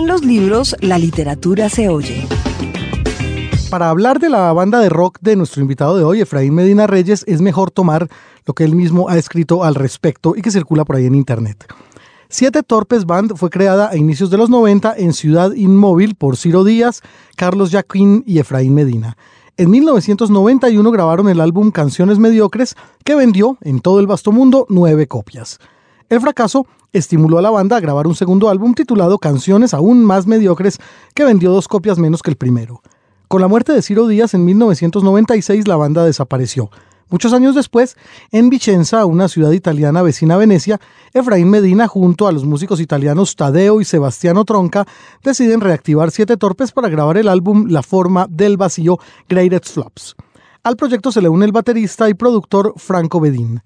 En los libros, la literatura se oye. Para hablar de la banda de rock de nuestro invitado de hoy, Efraín Medina Reyes, es mejor tomar lo que él mismo ha escrito al respecto y que circula por ahí en internet. Siete Torpes Band fue creada a inicios de los 90 en Ciudad Inmóvil por Ciro Díaz, Carlos Jaquín y Efraín Medina. En 1991 grabaron el álbum Canciones Mediocres, que vendió en todo el vasto mundo nueve copias. El fracaso estimuló a la banda a grabar un segundo álbum titulado Canciones aún más mediocres, que vendió dos copias menos que el primero. Con la muerte de Ciro Díaz en 1996 la banda desapareció. Muchos años después, en Vicenza, una ciudad italiana vecina a Venecia, Efraín Medina junto a los músicos italianos Tadeo y Sebastiano Tronca deciden reactivar Siete Torpes para grabar el álbum La Forma del Vacío Greatest Flops. Al proyecto se le une el baterista y productor Franco Bedín.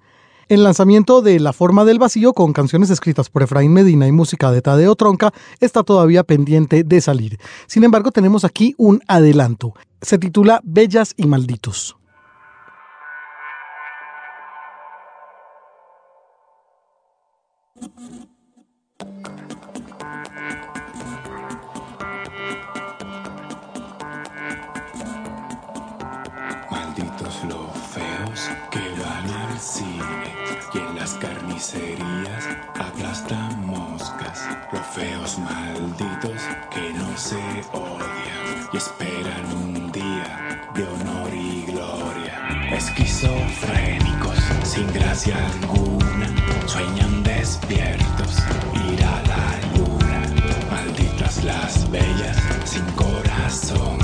El lanzamiento de La Forma del Vacío, con canciones escritas por Efraín Medina y música de Tadeo Tronca, está todavía pendiente de salir. Sin embargo, tenemos aquí un adelanto. Se titula Bellas y Malditos. Feos malditos que no se odian y esperan un día de honor y gloria. Esquizofrénicos sin gracia alguna sueñan despiertos ir a la luna. Malditas las bellas sin corazón,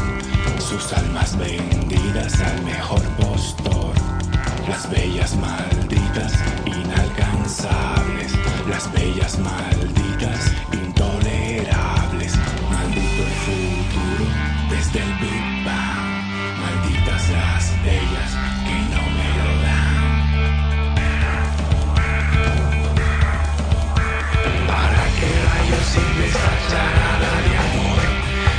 sus almas vendidas al mejor postor. Las bellas malditas inalcanzables, las bellas malditas desde el Big Bang. Malditas las bellas que no me lo dan. ¿Para qué rayos sirve esta charada de amor?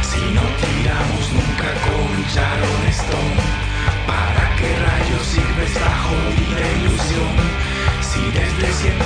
Si no tiramos nunca con Sharon Stone. ¿Para qué rayos sirve esta jodida ilusión? Si desde siempre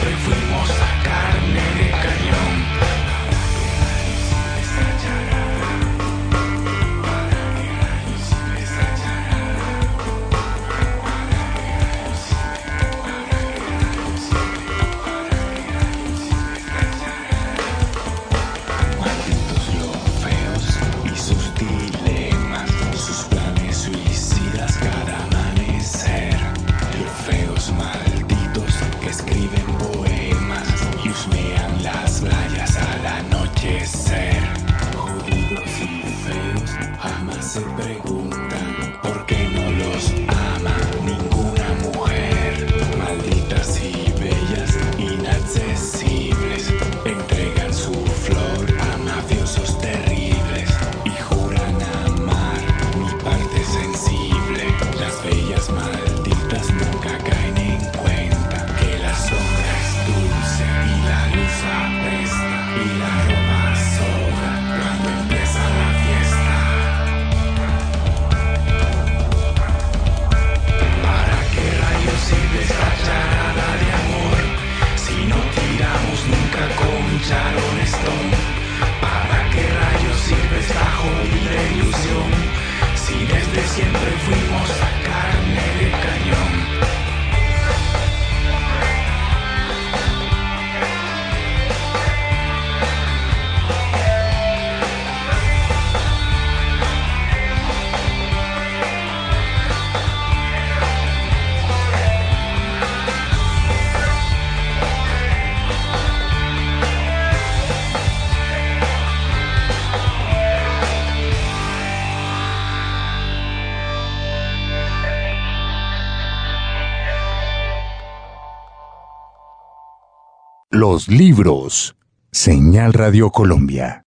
Los libros. Señal Radio Colombia.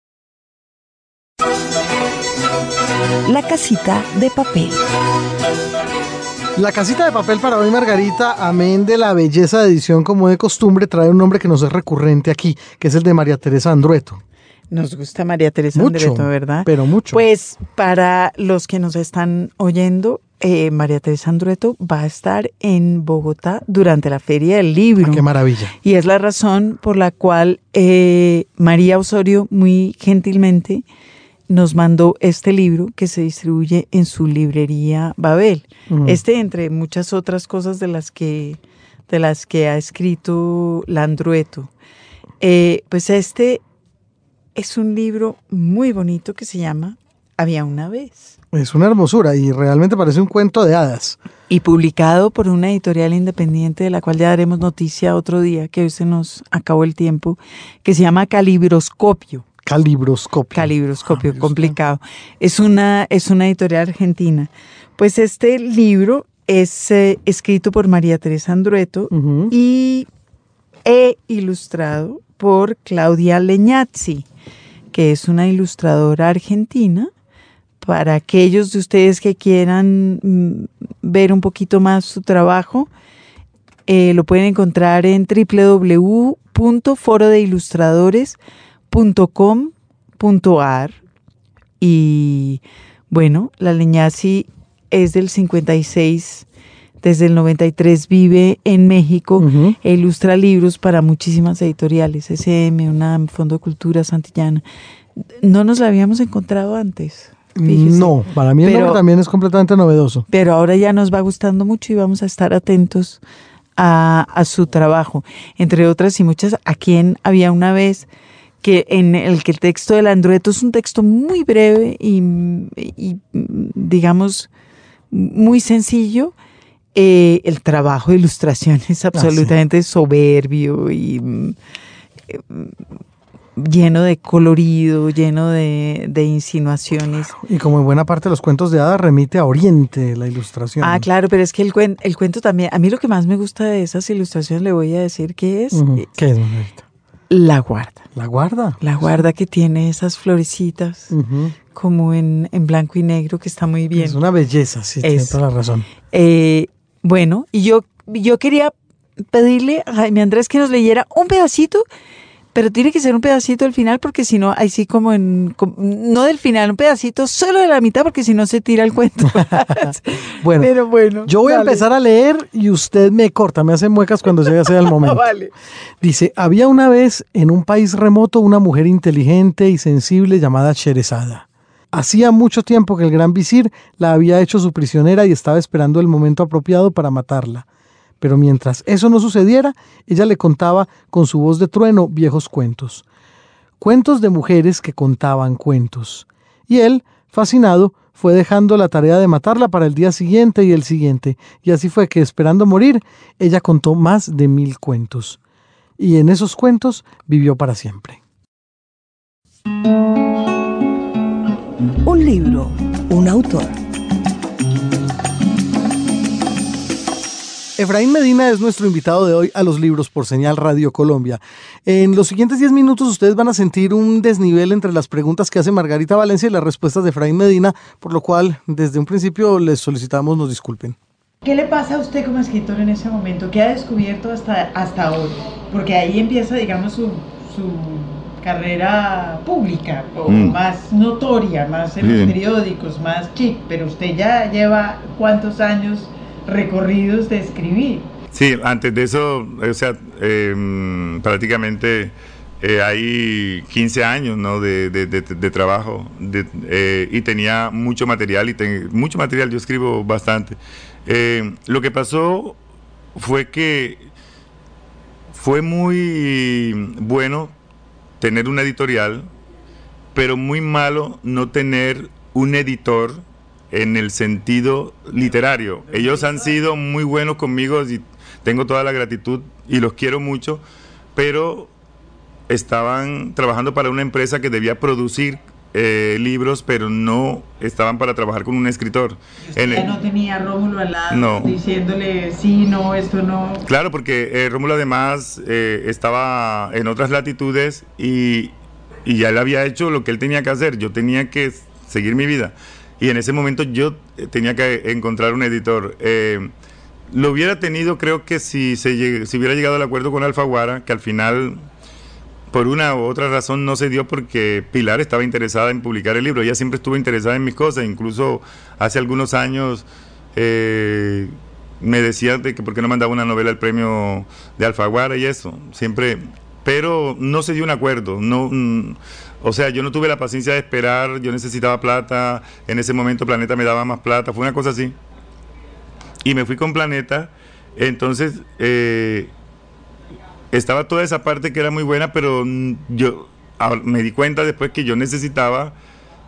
La casita de papel. La casita de papel para hoy, Margarita, amén de la belleza de edición como de costumbre, trae un nombre que nos es recurrente aquí, que es el de María Teresa Andrueto. Nos gusta María Teresa Mucho, Andreto, ¿verdad? pero mucho. Pues para los que nos están oyendo, eh, María Teresa Andrueto va a estar en Bogotá durante la Feria del Libro. Ah, qué maravilla. Y es la razón por la cual eh, María Osorio muy gentilmente nos mandó este libro que se distribuye en su librería Babel. Ujú. Este, entre muchas otras cosas de las que, de las que ha escrito Landrueto. Eh, pues este es un libro muy bonito que se llama Había una vez. Es una hermosura y realmente parece un cuento de hadas. Y publicado por una editorial independiente de la cual ya daremos noticia otro día, que hoy se nos acabó el tiempo, que se llama Calibroscopio. Calibroscopio. Calibroscopio, Ah, complicado. Es una, es una editorial argentina. Pues este libro es eh, escrito por María Teresa Andrueto y e ilustrado por Claudia Leñazzi, que es una ilustradora argentina. Para aquellos de ustedes que quieran mm, ver un poquito más su trabajo, eh, lo pueden encontrar en www.forodeilustradores.com.ar y bueno, la Leñazzi es del 56, desde el 93 vive en México e ilustra libros para muchísimas editoriales, SM, UNAM, Fondo de Cultura Santillana. No nos la habíamos encontrado antes. Fíjese. No, para mí el Pero- nombre también es completamente novedoso. pero ahora ya nos va gustando mucho y vamos a estar atentos a, a su trabajo. Entre otras y muchas, a quien había una vez que en el que el texto del Andrueto es un texto muy breve y, y, digamos muy sencillo. Eh, el trabajo de ilustración es absolutamente soberbio y eh, lleno de colorido, lleno de, de insinuaciones. Y como en buena parte de los cuentos de hadas remite a Oriente la ilustración. Ah, claro, pero es que el, cuen- el cuento también, a mí lo que más me gusta de esas ilustraciones, le voy a decir que es eh, ¿Qué es, Margarita? la guarda. La guarda. La guarda que tiene esas florecitas como en, en blanco y negro, que está muy bien. Es una belleza, sí, tiene toda la razón. Eh, bueno, y yo, yo quería pedirle a Jaime Andrés que nos leyera un pedacito, pero tiene que ser un pedacito del final, porque si no, así como en, como- no del final, un pedacito solo de la mitad, porque si no se tira el cuento. Bueno, pero bueno. yo voy a empezar a leer y usted me corta, me hace muecas cuando llegue sea el momento. Vale. Dice, había una vez en un país remoto una mujer inteligente y sensible llamada Sherezada. Hacía mucho tiempo que el gran visir la había hecho su prisionera y estaba esperando el momento apropiado para matarla. Pero mientras eso no sucediera, ella le contaba con su voz de trueno viejos cuentos. Cuentos de mujeres que contaban cuentos. Y él, fascinado, fue dejando la tarea de matarla para el día siguiente y el siguiente, y así fue que, esperando morir, ella contó más de mil cuentos y en esos cuentos vivió para siempre. Un libro, un autor. Efraín Medina es nuestro invitado de hoy a los libros por señal Radio Colombia. En los siguientes 10 minutos ustedes van a sentir un desnivel entre las preguntas que hace Margarita Valencia y las respuestas de Efraín Medina, por lo cual desde un principio les solicitamos nos disculpen. ¿Qué le pasa a usted como escritor en ese momento? ¿Qué ha descubierto hasta, hasta hoy? Porque ahí empieza, digamos, su, su carrera pública, o Mm. más notoria, más en los periódicos, más chic, pero usted ya lleva cuántos años recorridos de escribir. Sí, antes de eso, o sea, em, prácticamente eh, hay 15 años ¿no? de, de- trabajo eh, y tenía mucho material y ten- mucho material, yo escribo bastante. Eh, lo que pasó fue que fue muy bueno tener una editorial, pero muy malo no tener un editor en el sentido literario. Ellos han sido muy buenos conmigo y tengo toda la gratitud y los quiero mucho, pero estaban trabajando para una empresa que debía producir eh, libros, pero no estaban para trabajar con un escritor. En el- no tenía a Rómulo al lado No. diciéndole, sí, no, esto no. Claro, porque eh, Rómulo además eh, estaba en otras latitudes y, y ya él había hecho lo que él tenía que hacer. Yo tenía que seguir mi vida. Y en ese momento yo eh, tenía que encontrar un editor. Eh, lo hubiera tenido, creo que si, se si hubiera llegado al acuerdo con Alfaguara, que al final, por una u otra razón, no se dio porque Pilar estaba interesada en publicar el libro. Ella siempre estuvo interesada en mis cosas. Incluso hace algunos años eh, me decía de que por qué no mandaba una novela al premio de Alfaguara y eso. Siempre, pero no se dio un acuerdo. No, mm, o sea, yo no tuve la paciencia de esperar, yo necesitaba plata, en ese momento Planeta me daba más plata, fue una cosa así. Y me fui con Planeta, entonces eh, estaba toda esa parte que era muy buena, pero mm, yo me di cuenta después que yo necesitaba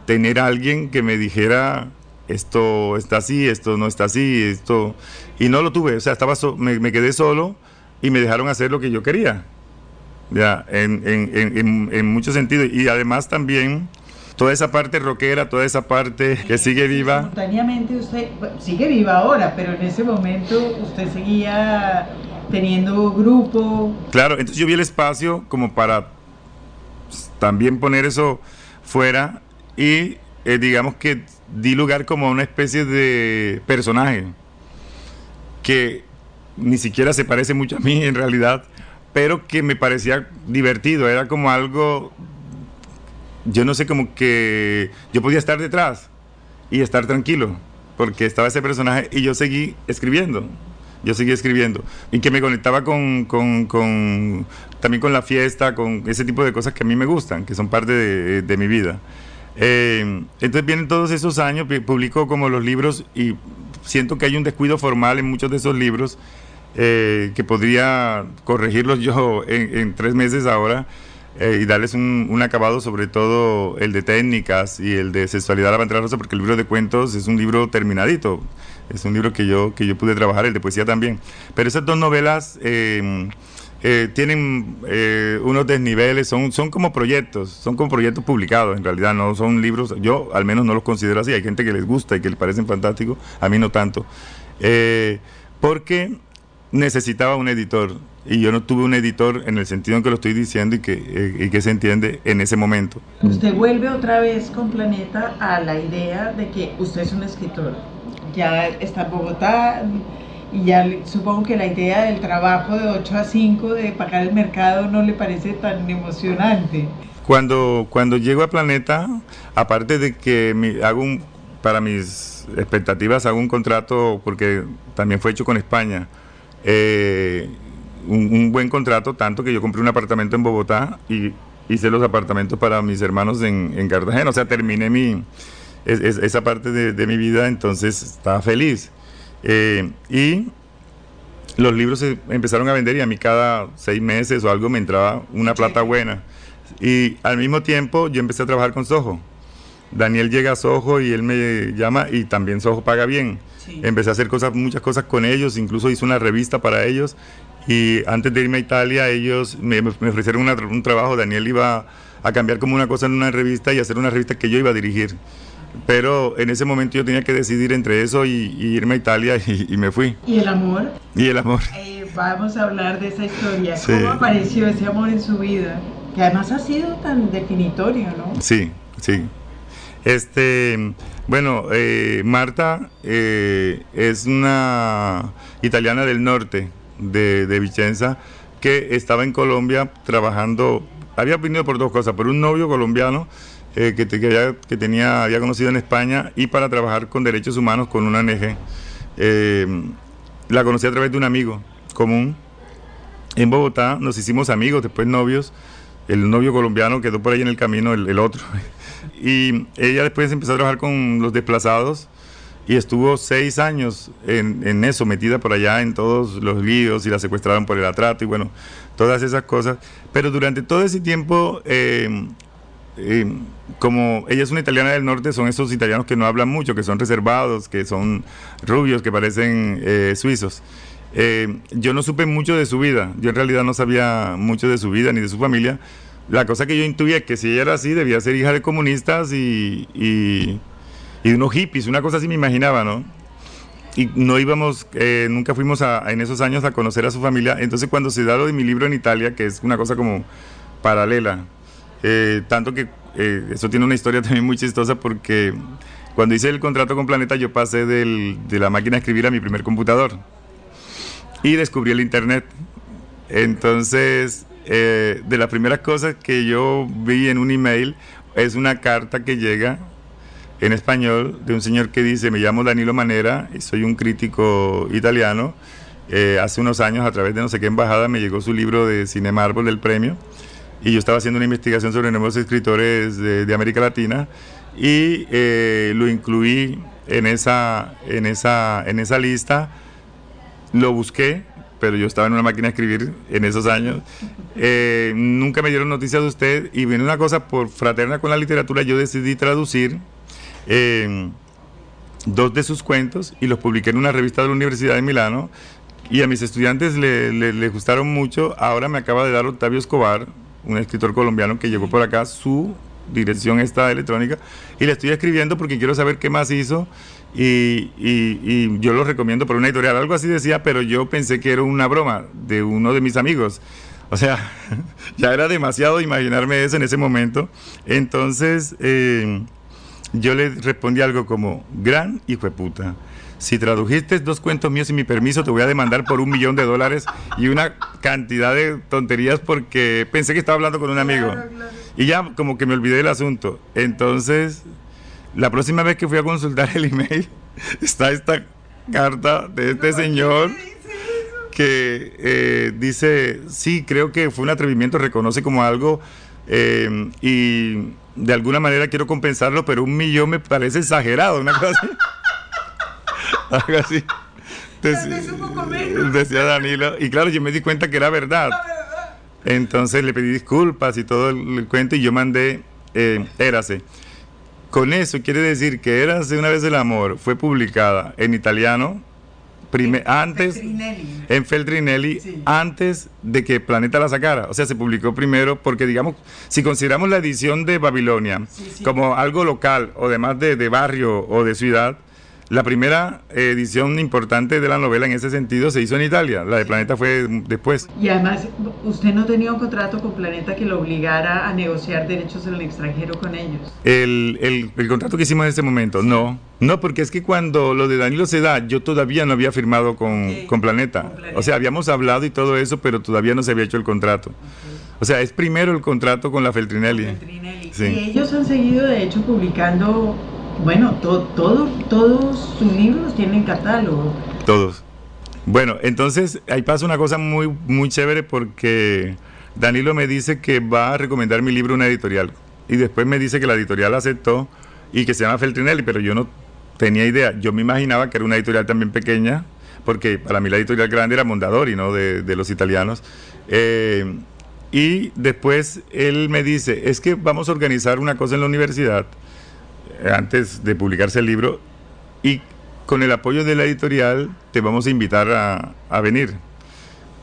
tener a alguien que me dijera esto está así, esto no está así, esto... Y no lo tuve, o sea, estaba me, me, quedé solo y me dejaron hacer lo que yo quería, ya, en, en, en, en muchos sentidos. Y además también toda esa parte rockera, toda esa parte que sigue viva. Simultáneamente usted sigue viva ahora, pero en ese momento usted seguía teniendo grupo. Claro, entonces yo vi el espacio como para también poner eso fuera y eh, digamos que di lugar como a una especie de personaje que ni siquiera se parece mucho a mí en realidad, pero que me parecía divertido, era como algo, yo no sé, como que yo podía estar detrás y estar tranquilo, porque estaba ese personaje y yo seguí escribiendo, yo seguí escribiendo, y que me conectaba con, con, con también con la fiesta, con ese tipo de cosas que a mí me gustan, que son parte de, mi vida. Eh, entonces vienen todos esos años, publico como los libros y siento que hay un descuido formal en muchos de esos libros eh, que podría corregirlos yo en, tres meses ahora eh, y darles un, un, acabado, sobre todo el de técnicas y el de sexualidad a la pantalla rosa, porque el libro de cuentos es un libro terminadito, es un libro que yo, que yo pude trabajar, el de poesía también. Pero esas dos novelas... Eh, eh, tienen eh, unos desniveles, son, son como proyectos, son como proyectos publicados, en realidad no son libros, yo al menos no los considero así, hay gente que les gusta y que les parecen fantásticos, a mí no tanto, eh, porque necesitaba un editor y yo no tuve un editor en el sentido en que lo estoy diciendo y que, eh, y que se entiende en ese momento. Usted vuelve otra vez con Planeta a la idea de que usted es un escritor, ya está en Bogotá, y ya supongo que la idea del trabajo de 8 a 5 de pagar el mercado no le parece tan emocionante. Cuando, cuando llego a Planeta, aparte de que hago un, para mis expectativas hago un contrato, porque también fue hecho con España, eh, un, un, buen contrato, tanto que yo compré un apartamento en Bogotá y hice los apartamentos para mis hermanos en, en Cartagena, o sea, terminé mi, es, es, esa parte de, de mi vida, entonces estaba feliz. Eh, y los libros se empezaron a vender y a mí cada seis meses o algo me entraba una plata buena. Y al mismo tiempo yo empecé a trabajar con Soho. Daniel llega a Soho y él me llama y también Soho paga bien. Sí. Empecé a hacer cosas, muchas cosas con ellos, incluso hice una revista para ellos. Y antes de irme a Italia, ellos me, me ofrecieron una, un trabajo. Daniel iba a cambiar como una cosa en una revista y hacer una revista que yo iba a dirigir pero en ese momento yo tenía que decidir entre eso y, y irme a Italia y, y, me fui. ¿Y el amor? Y el amor. Eh, vamos a hablar de esa historia. Sí. ¿Cómo apareció ese amor en su vida? Que además ha sido tan definitorio, ¿no? Sí, sí. Este, bueno, eh, Marta eh, es una italiana del norte de, de Vicenza que estaba en Colombia trabajando, había venido por dos cosas, por un novio colombiano eh, que, que, había, tenía, había conocido en España y para trabajar con derechos humanos con una ONG. La conocí a través de un amigo común. En Bogotá nos hicimos amigos, después novios. El novio colombiano quedó por ahí en el camino, el otro. Y ella después empezó a trabajar con los desplazados y estuvo seis años en, en, eso, metida por allá en todos los líos y la secuestraron por el atrato y bueno, todas esas cosas. Pero durante todo ese tiempo eh, eh, como ella es una italiana del norte, son esos italianos que no hablan mucho, que son reservados, que son rubios, que parecen eh, suizos. Eh, yo no supe mucho de su vida, yo en realidad no sabía mucho de su vida ni de su familia. La cosa que yo intuía que si ella era así, debía ser hija de comunistas y, y, de unos hippies, una cosa así me imaginaba, ¿no? Y no íbamos, eh, nunca fuimos a, en esos años a conocer a su familia. Entonces cuando se da lo de mi libro en Italia, que es una cosa como paralela, eh, tanto que eh, eso tiene una historia también muy chistosa porque cuando hice el contrato con Planeta yo pasé del, de la máquina a escribir a mi primer computador y descubrí el Internet. Entonces, eh, de las primeras cosas que yo vi en un email es una carta que llega en español de un señor que dice, me llamo Danilo Manera y soy un crítico italiano. Eh, hace unos años, a través de no sé qué embajada, me llegó su libro de Cine Marvel del premio y yo estaba haciendo una investigación sobre nuevos escritores de, de América Latina y eh, lo incluí en esa, en, esa, en esa lista. Lo busqué, pero yo estaba en una máquina de escribir en esos años. Eh, nunca me dieron noticias de usted y viene una cosa por fraterna con la literatura, yo decidí traducir eh, dos de sus cuentos y los publiqué en una revista de la Universidad de Milano y a mis estudiantes le, le- le gustaron mucho. Ahora me acaba de dar Octavio Escobar, un escritor colombiano que llegó por acá, su dirección esta electrónica y le estoy escribiendo porque quiero saber qué más hizo y, y- y yo lo recomiendo por una editorial. Algo así decía, pero yo pensé que era una broma de uno de mis amigos. O sea, ya era demasiado imaginarme eso en ese momento. Entonces, eh, yo le respondí algo como, gran hijo de puta. Si tradujiste dos cuentos míos sin mi permiso, te voy a demandar por un millón de dólares y una cantidad de tonterías porque pensé que estaba hablando con un amigo. Y ya como que me olvidé del asunto. Entonces, la próxima vez que fui a consultar el email, está esta carta de este señor que eh, dice, sí, creo que fue un atrevimiento, reconoce como algo eh, y de alguna manera quiero compensarlo, pero un millón me parece exagerado, una cosa así. Algo así. Dec- decía Danilo, y claro, yo me di cuenta que era verdad. Entonces le pedí disculpas y todo el, el cuento y yo mandé eh, Érase. Con eso quiere decir que Érase una vez el amor fue publicada en italiano prime- antes Feltrinelli. en Feltrinelli Sí. antes de que Planeta la sacara. O sea, se publicó primero porque, digamos, si consideramos la edición de Babilonia sí. como algo local o además de, de barrio o de ciudad, la primera edición importante de la novela en ese sentido se hizo en Italia. La de Planeta fue después. Y además, usted no tenía un contrato con Planeta que lo obligara a negociar derechos en el extranjero con ellos. El, el- el contrato que hicimos en ese momento, no. No, porque es que cuando lo de Danilo se da, yo todavía no había firmado con, con Planeta. con Planeta. O sea, habíamos hablado y todo eso, pero todavía no se había hecho el contrato. O sea, es primero el contrato con la Feltrinelli. Feltrinelli. Sí. Y ellos han seguido, de hecho, publicando, bueno, to- todo, todos sus libros tienen catálogo. Todos. Bueno, entonces ahí pasa una cosa muy, muy chévere porque Danilo me dice que va a recomendar mi libro a una editorial. Y después me dice que la editorial aceptó y que se llama Feltrinelli, pero yo no tenía idea. Yo me imaginaba que era una editorial también pequeña, porque para mí la editorial grande era Mondadori, ¿no? De, de los italianos. Eh, y después él me dice, es que vamos a organizar una cosa en la universidad antes de publicarse el libro y con el apoyo de la editorial te vamos a invitar a, a venir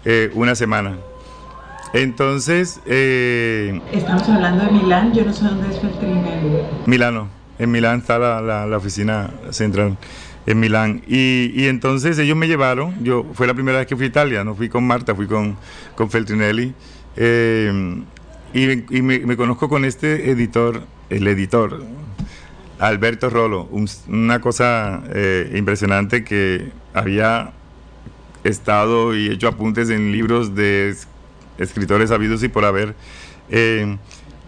eh, una semana. Entonces, eh, Estamos hablando de Milán, yo no sé dónde es Feltrinelli. Milano, en Milán está la, la- la oficina central, en Milán. Y, y entonces ellos me llevaron, yo fue la primera vez que fui a Italia, no fui con Marta, fui con, con Feltrinelli. eh, y y me, me conozco con este editor, el editor, Alberto Rolo, un- una cosa eh, impresionante que había estado y hecho apuntes en libros de es- escritores habidos y por haber. eh,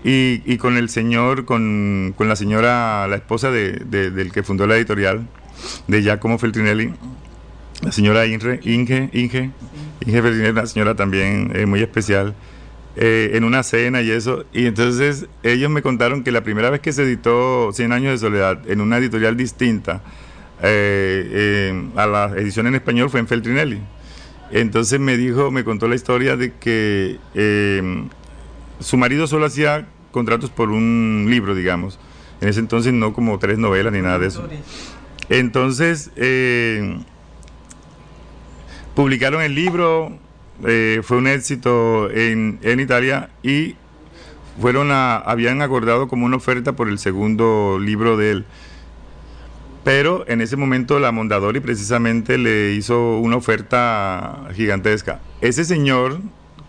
y, y con el señor, con, con la señora, la esposa de- de- del que fundó la editorial, de Giacomo Feltrinelli, la señora Inge, Inge, Inge, Inge Feltrinelli, una señora también eh, muy especial, eh, en una cena y eso. Y entonces ellos me contaron que la primera vez que se editó Cien años de soledad en una editorial distinta eh, eh, a la edición en español fue en Feltrinelli. Entonces me dijo, me contó la historia de que su marido solo hacía contratos por un libro, digamos. En ese entonces no como tres novelas ni nada de eso. Entonces, publicaron el libro, eh, fue un éxito en, en Italia y fueron a, habían acordado como una oferta por el segundo libro de él. Pero en ese momento la Mondadori precisamente le hizo una oferta gigantesca. Ese señor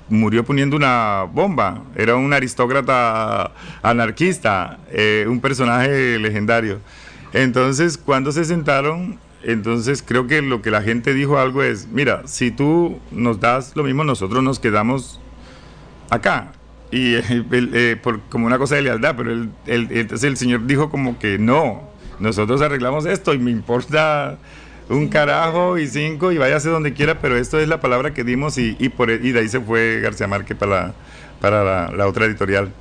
murió poniendo una bomba, era un aristócrata anarquista, eh, un personaje legendario. Entonces, cuando se sentaron, entonces creo que lo que la gente dijo algo es, mira, si tú nos das lo mismo, nosotros nos quedamos acá. Y eh, eh, por, como una cosa de lealtad, pero entonces el señor dijo como que no, nosotros arreglamos esto y me importa un carajo y cinco y váyase donde quiera, pero esto es la palabra que dimos y, y por, y de ahí se fue García Márquez para la, para la, la otra editorial.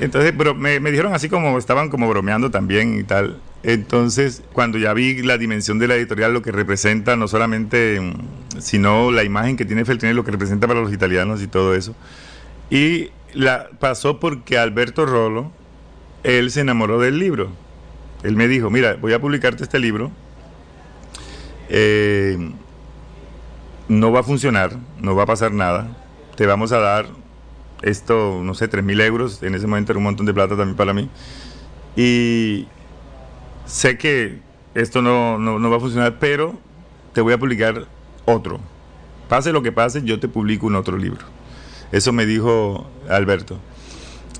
Entonces, pero me, me dijeron así como estaban como bromeando también y tal. Entonces, cuando ya vi la dimensión de la editorial, lo que representa, no solamente, sino la imagen que tiene Feltrinelli, lo que representa para los italianos y todo eso. Y la pasó porque Alberto Rolo, él se enamoró del libro. Él me dijo, mira, voy a publicarte este libro. Eh, no va a funcionar, no va a pasar nada. Te vamos a dar esto, no sé, 3 mil euros. En ese momento era un montón de plata también para mí. Y sé que esto no, no, no va a funcionar, pero te voy a publicar otro. Pase lo que pase, yo te publico un otro libro. Eso me dijo Alberto.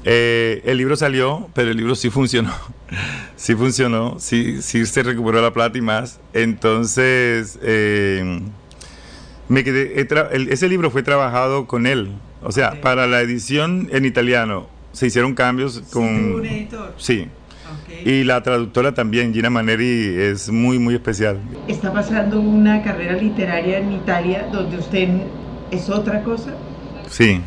Eh, el libro salió, pero el libro sí funcionó. sí funcionó, sí, sí se recuperó la plata y más. Entonces, eh, me quedé, el- ese libro fue trabajado con él. O sea, para la edición en italiano se hicieron cambios con... un editor. Sí. Ok. Y la traductora también, Gina Maneri, es muy, muy especial. Está pasando una carrera literaria en Italia donde usted es otra cosa. Sí,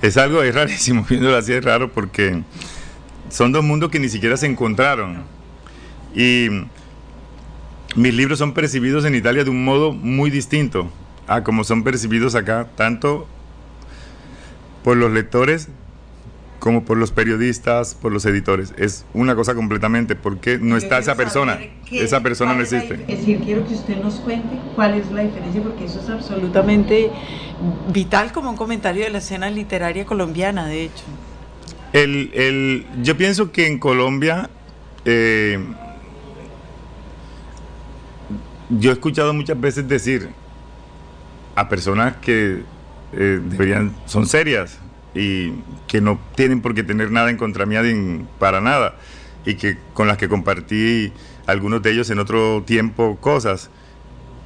es algo, es rarísimo, viéndolo así es raro porque son dos mundos que ni siquiera se encontraron. Y mis libros son percibidos en Italia de un modo muy distinto a como son percibidos acá, tanto por los lectores como por los periodistas, por los editores. Es una cosa completamente, porque no está esa persona. Esa persona no existe. Es decir, quiero que usted nos cuente cuál es la diferencia, porque eso es Absolutamente vital como un comentario de la escena literaria colombiana, de hecho. El, el- yo pienso que en Colombia, eh, yo he escuchado muchas veces decir a personas que eh, deberían, son serias y que no tienen por qué tener nada en contra mía de- para nada y que con las que compartí algunos de ellos en otro tiempo cosas,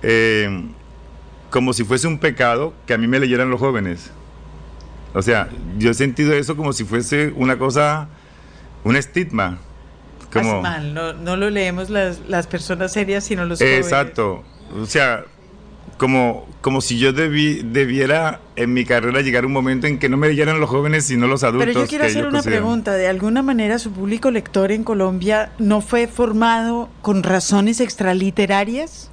eh, como si fuese un pecado que a mí me leyeran los jóvenes. O sea, yo he sentido eso como si fuese una cosa, un estigma. Como, mal, no, no lo leemos las, las personas serias, sino los jóvenes. Exacto. O sea, como, como si yo debí, debiera en mi carrera llegar a un momento en que no me leyeran los jóvenes, sino los adultos. Pero yo quiero hacer una considero. pregunta. De alguna manera, su público lector en Colombia no fue formado con razones extraliterarias.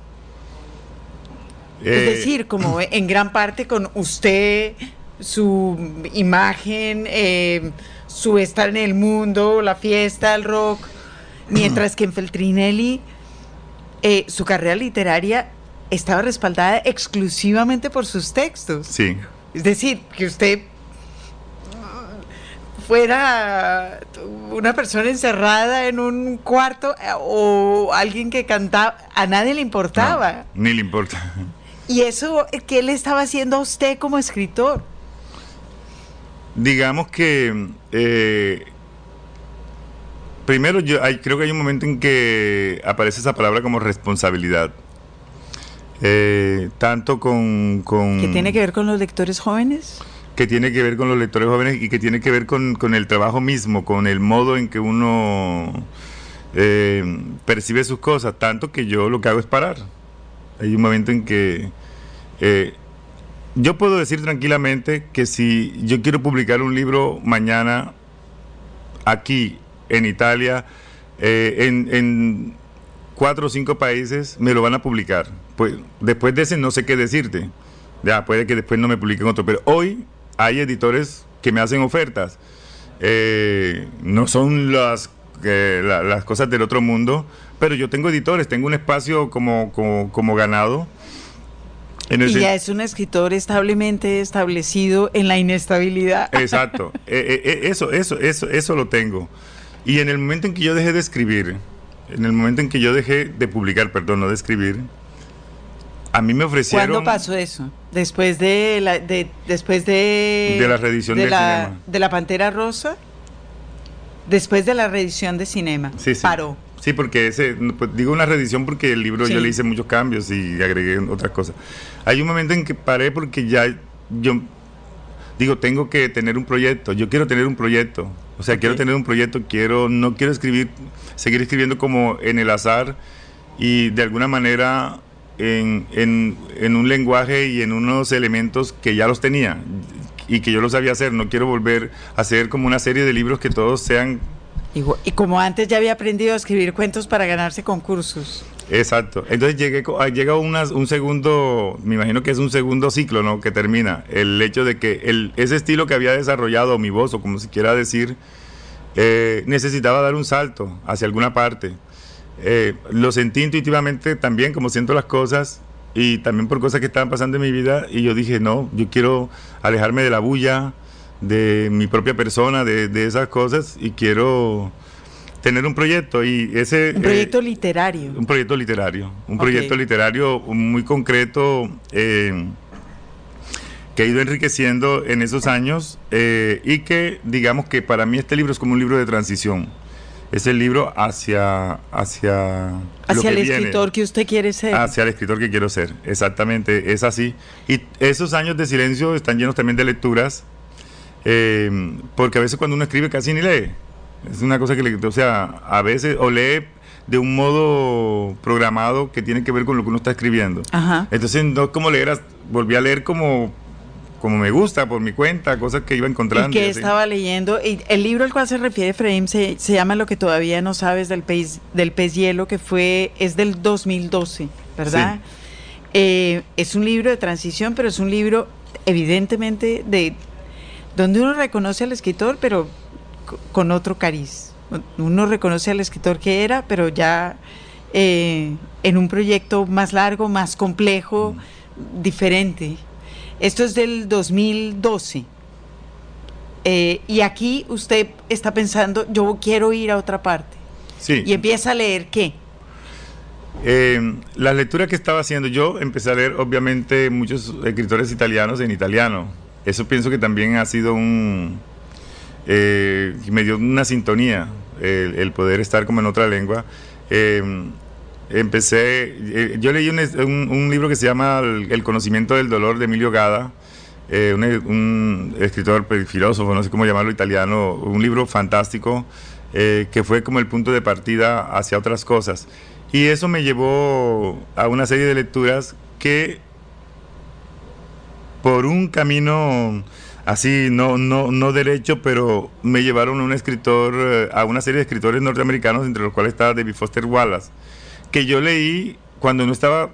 Eh, es decir, como en gran parte con usted, su imagen, eh, su estar en el mundo, la fiesta, el rock. Mientras que en Feltrinelli, eh, su carrera literaria estaba respaldada exclusivamente por sus textos. Sí. Es decir, que usted fuera una persona encerrada en un cuarto eh, o alguien que cantaba, a nadie le importaba. No, ni le importa. ¿Y eso qué le estaba haciendo a usted como escritor? Digamos que eh, primero yo hay- creo que hay un momento en que aparece esa palabra como responsabilidad. Eh, tanto con, con ¿Qué tiene que ver con los lectores jóvenes? que tiene que ver con los lectores jóvenes y que tiene que ver con, con el trabajo mismo, con el modo en que uno eh, percibe sus cosas, tanto que yo lo que hago es parar. Hay un momento en que eh, yo puedo decir tranquilamente que si yo quiero publicar un libro mañana aquí en Italia, eh, en, en cuatro o cinco países, me lo van a publicar. Pues después de ese no sé qué decirte. Ya, puede que después no me publiquen otro, pero hoy hay editores que me hacen ofertas. Eh, no son las, eh, la- las cosas del otro mundo, pero yo tengo editores, tengo un espacio como, como, como ganado. En el Y ya es un escritor establemente establecido en la inestabilidad. Exacto, Eh, eh, eh, eso, eso, eso, eso lo tengo. Y en el momento en que yo dejé de escribir, en el momento en que yo dejé de publicar, perdón, no de escribir, a mí me ofrecieron... ¿Cuándo pasó eso? Después de la, de, después de, De la reedición de del la, cinema. de la Pantera Rosa. Después de la reedición de cinema. Sí, sí. Paró. Sí, porque ese, pues, digo una reedición porque el libro Sí. yo le hice muchos cambios y agregué otras cosas. Hay un momento en que paré porque ya yo digo, tengo que tener un proyecto, yo quiero tener un proyecto. O sea, quiero tener un proyecto, quiero, no quiero escribir, seguir escribiendo como en el azar y de alguna manera en, en- en un lenguaje y en unos elementos que ya los tenía y que yo los sabía hacer. No quiero volver a hacer como una serie de libros que todos sean Igual- Y como antes ya había aprendido a escribir cuentos para ganarse concursos. Exacto. Entonces llegué, ah, llega una- un segundo, me imagino que es un segundo ciclo, ¿no? Que termina. El hecho de que el, ese estilo que había desarrollado mi voz, o como se quiera decir, eh, necesitaba dar un salto hacia alguna parte. Eh, lo sentí intuitivamente también, como siento las cosas, y también por cosas que estaban pasando en mi vida, y yo dije, no, yo quiero alejarme de la bulla, de mi propia persona, de, de esas cosas, y quiero tener un proyecto, y ese... Un eh, proyecto literario. un proyecto literario, un proyecto literario muy concreto eh, que ha ido enriqueciendo en esos años eh, y que digamos que para mí este libro es como un libro de transición. Es el libro hacia hacia, Hacia el viene, escritor que usted quiere ser. hacia el escritor que quiero ser. Exactamente, es así. Y esos años de silencio están llenos también de lecturas, eh, porque a veces cuando uno escribe casi ni lee. Es una cosa que, le, o sea, a veces o lee de un modo programado que tiene que ver con lo que uno está escribiendo. Ajá. Entonces no es como leer, volví a leer como, como me gusta, por mi cuenta, cosas que iba ¿Y encontrando. que y así. estaba leyendo? Y el libro al cual se refiere Efraín se, se llama Lo que todavía no sabes del pez, del pez hielo, que fue, es del 2012, ¿verdad? Eh, es un libro de transición, pero es un libro evidentemente de donde uno reconoce al escritor, pero co- con otro cariz. Uno reconoce al escritor que era, pero ya eh, en un proyecto más largo, más complejo, diferente. Esto es del 2012. Eh, y aquí usted está pensando, yo quiero ir a otra parte. Sí. Y empieza a leer qué. Eh, la lectura que estaba haciendo, yo empecé a leer obviamente muchos escritores italianos en italiano. Eso pienso que también ha sido un... eh, me dio una sintonía el, el poder estar como en otra lengua. Eh, empecé, eh, yo leí un, un- un libro que se llama El, El conocimiento del dolor de Emilio Gada, eh, un, un escritor, pues, filósofo, no sé cómo llamarlo, italiano, un libro fantástico eh, que fue como el punto de partida hacia otras cosas. Y eso me llevó a una serie de lecturas que por un camino así, no, no, no derecho, pero me llevaron a un escritor, eh, a una serie de escritores norteamericanos, entre los cuales estaba David Foster Wallace, que yo leí cuando no estaba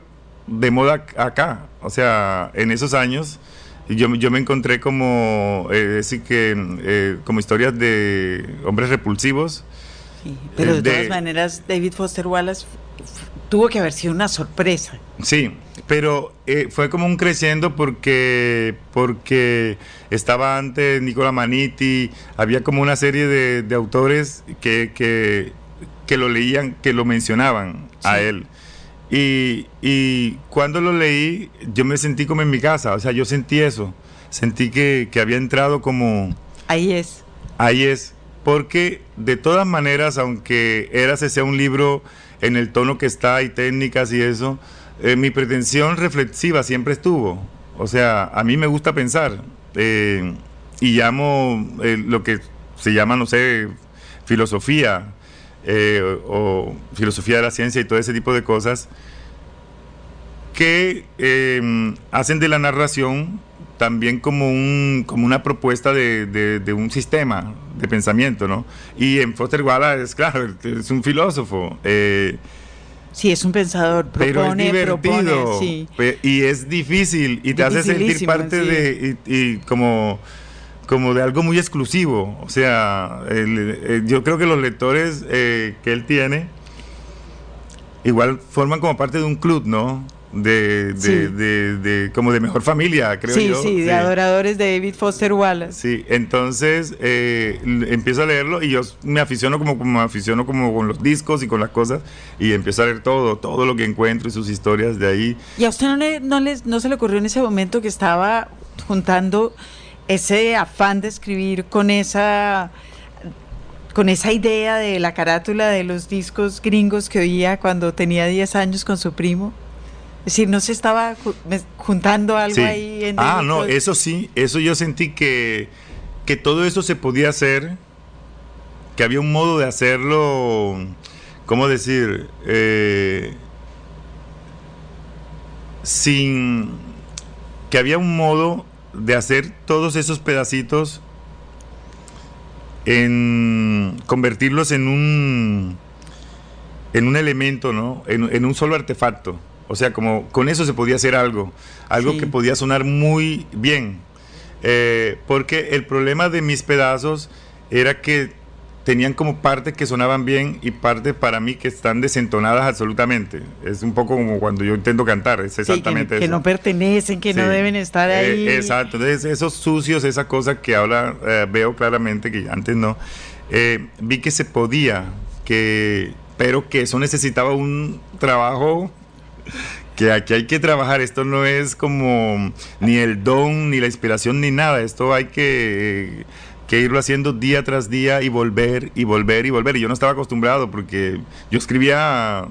de moda acá, o sea, en esos años. Yo, yo me encontré como, eh, decir que, eh, como historias de hombres repulsivos, Sí, pero de, De- todas maneras, David Foster Wallace tuvo que haber sido una sorpresa. Sí, pero eh, fue como un creciendo porque, porque estaba antes Nicola Maniti, había como una serie de, de autores que, que, que lo leían, que lo mencionaban a él. Y, y cuando lo leí, yo me sentí como en mi casa, o sea, yo sentí eso, sentí que, que había entrado como, Ahí es. Ahí es, porque de todas maneras, aunque Érase sea un libro en el tono que está y técnicas y eso, eh, mi pretensión reflexiva siempre estuvo. O sea, a mí me gusta pensar eh, y llamo eh, lo que se llama, no sé, filosofía eh, o, o filosofía de la ciencia y todo ese tipo de cosas que eh, hacen de la narración también como, un, como una propuesta de, de- de un sistema de pensamiento, ¿no? Y en Foster Wallace, es claro, es un filósofo, eh, Sí, es un pensador. pero es Propone, divertido propone, sí. y es difícil y te hace sentir parte sí. de, y, y como, como de algo muy exclusivo. O sea, el- eh, yo creo que los lectores eh, que él tiene igual forman como parte de un club, ¿no? De, de, Sí. de- de- como de mejor familia, creo sí, yo. sí, de adoradores de David Foster Wallace. Sí, entonces eh, empiezo a leerlo y yo me aficiono como, como me aficiono como con los discos y con las cosas y empiezo a leer todo, todo lo que encuentro y sus historias de ahí. ¿Y a usted no, le, no, les- no se le ocurrió en ese momento que estaba juntando ese afán de escribir con esa con esa idea de la carátula de los discos gringos que oía cuando tenía 10 años con su primo? Es decir, ¿no se estaba juntando algo Sí. ahí en Ah, no, eso sí, eso yo sentí que, que todo eso se podía hacer que había un modo de hacerlo, ¿cómo decir? Eh, sin que había un modo de hacer todos esos pedacitos en convertirlos en un en un elemento, ¿no? En, en un solo artefacto. O sea, como con eso se podía hacer algo, algo Sí. que podía sonar muy bien. Eh, porque el problema de mis pedazos era que tenían como partes que sonaban bien y partes para mí que están desentonadas absolutamente. Es un poco como cuando yo intento cantar, es Sí, que- exactamente que, eso. no pertenecen, que no Sí. deben estar Eh, ahí. exacto, entonces esos sucios, esa cosa que ahora eh, veo claramente, que antes no, eh, vi que se podía, que, pero que eso necesitaba un trabajo que aquí hay que trabajar, esto no es como ni el don, ni la inspiración, ni nada, esto hay que, que irlo haciendo día tras día y volver y volver y volver. Y yo no estaba acostumbrado porque yo escribía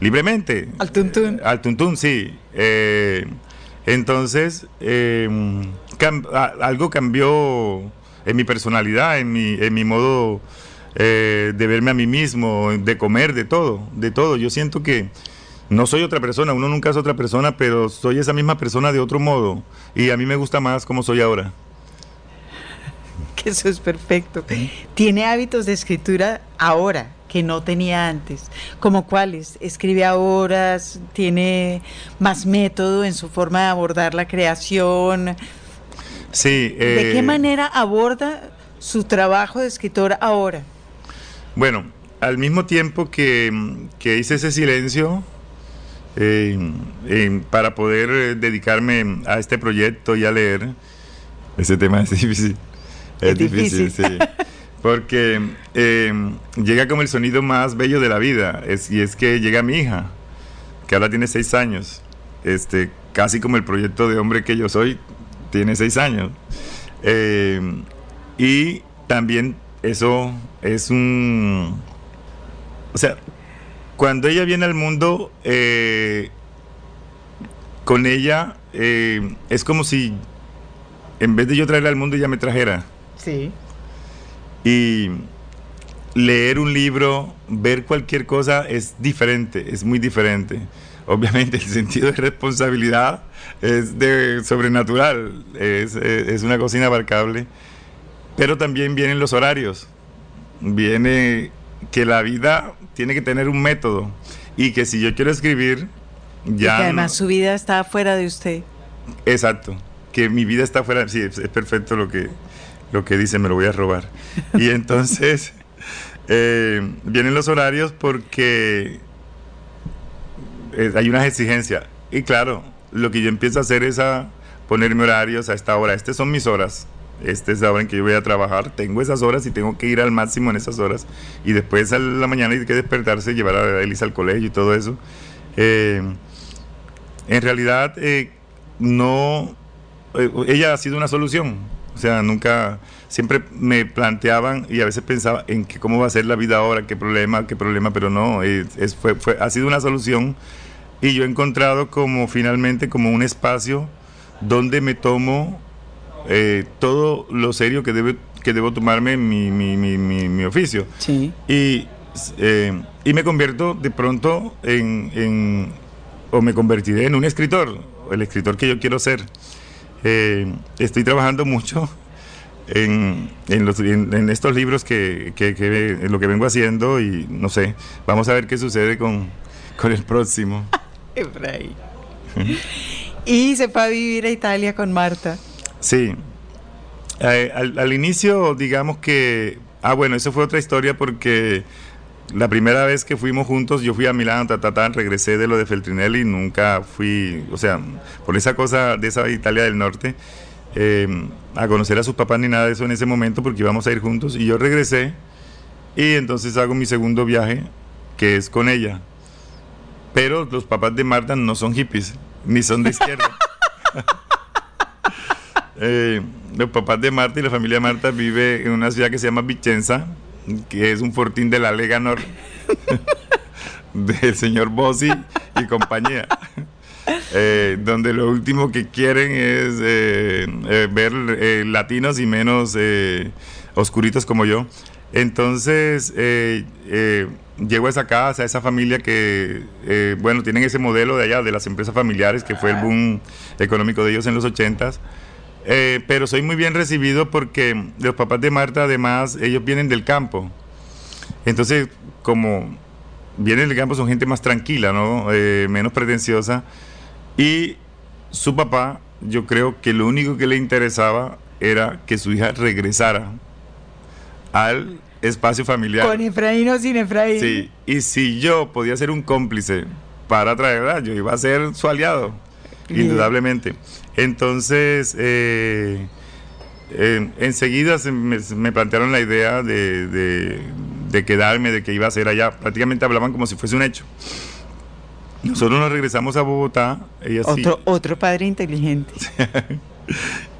libremente. Al tuntún. Al tuntún, sí. Eh, entonces, eh, cam- algo cambió en mi personalidad, en mi, en mi modo eh, de verme a mí mismo, de comer, de todo, de todo. Yo siento que no soy otra persona, uno nunca es otra persona, pero soy esa misma persona de otro modo. Y a mí me gusta más como soy ahora. Que eso es perfecto. Tiene hábitos de escritura ahora que no tenía antes. ¿Como cuáles? Escribe a horas, tiene más método en su forma de abordar la creación. Sí. ¿De eh, qué manera aborda su trabajo de escritor ahora? Bueno, al mismo tiempo que, que hice ese silencio eh, eh, para poder eh, dedicarme a este proyecto y a leer, ese tema es difícil. Es, Es difícil, difícil. sí. Porque eh, llega como el sonido más bello de la vida, es, y es que llega mi hija, que ahora tiene seis años, este, casi como el proyecto de hombre que yo soy, tiene seis años. Eh, y también eso es un... O sea, cuando ella viene al mundo, eh, con ella eh, es como si en vez de yo traerla al mundo, ella me trajera. Sí. Y leer un libro, ver cualquier cosa es diferente, es muy diferente. Obviamente el sentido de responsabilidad es de sobrenatural, es, es- es una cosa inabarcable. Pero también vienen los horarios. Viene que la vida tiene que tener un método y que si yo quiero escribir, Y ya... que además no- su vida está fuera de usted. Exacto, que mi vida está fuera, sí, es, es perfecto lo que, lo que dice, me lo voy a robar. Y entonces eh, vienen los horarios porque eh, hay unas exigencias. Y claro, lo que yo empiezo a hacer es a ponerme horarios a esta hora. Estas son mis horas. Esta es la hora en que yo voy a trabajar. Tengo esas horas y tengo que ir al máximo en esas horas. Y después a la mañana hay que despertarse, llevar a Elisa al colegio y todo eso. Eh, en realidad, eh, no. eh, ella ha sido una solución. O sea, nunca. Siempre me planteaban y a veces pensaba en que cómo va a ser la vida ahora, qué problema, qué problema, pero no. es- es- fue, fue- ha sido una solución y yo he encontrado como finalmente como un espacio donde me tomo eh, todo lo serio que, debe, que debo tomarme mi, mi, mi, mi oficio. Sí. Y, eh, y me convierto de pronto en, en- o me convertiré en un escritor, el escritor que yo quiero ser. Eh, estoy trabajando mucho en, en, los- en- en estos libros que, que, que- en lo que vengo haciendo y no sé, vamos a ver qué sucede con, con el próximo. Efraín. y se fue a vivir a Italia con Marta. Sí. Eh, al, al inicio, digamos que. Ah, bueno, eso fue otra historia porque la primera vez que fuimos juntos, yo fui a Milán, ta, ta, ta, regresé de lo de Feltrinelli, nunca fui, o sea, por esa cosa de esa Italia del Norte, eh, a conocer a sus papás ni nada de eso en ese momento porque íbamos a ir juntos. Y yo regresé y entonces hago mi segundo viaje, que es con ella. Pero los papás de Marta no son hippies, ni son de izquierda. Eh, los papás de Marta y la familia de Marta vive en una ciudad que se llama Vicenza, que es un fortín de la Lega Nord del señor Bossi y compañía. Eh, donde lo último que quieren es eh, eh, ver eh, latinos y menos eh, oscuritos como yo. Entonces, eh, llego a esa casa, a esa familia que, bueno, tienen ese modelo de allá, de las empresas familiares, que fue el boom económico de ellos en los ochentas. Eh, pero soy muy bien recibido porque los papás de Marta, además, ellos vienen del campo. Entonces, como vienen del campo, son gente más tranquila, ¿no? Eh, menos pretenciosa. Y su papá, yo creo que lo único que le interesaba era que su hija regresara al espacio familiar. Con Efraín o sin Efraín. Sí, y si yo podía ser un cómplice para traerla, yo iba a ser su aliado, indudablemente. Entonces, eh, en- enseguida se me, me plantearon la idea de, de- de quedarme, de que iba a ser allá. Prácticamente hablaban como si fuese un hecho. Nosotros nos regresamos a Bogotá, ella sí, Otro, otro padre inteligente.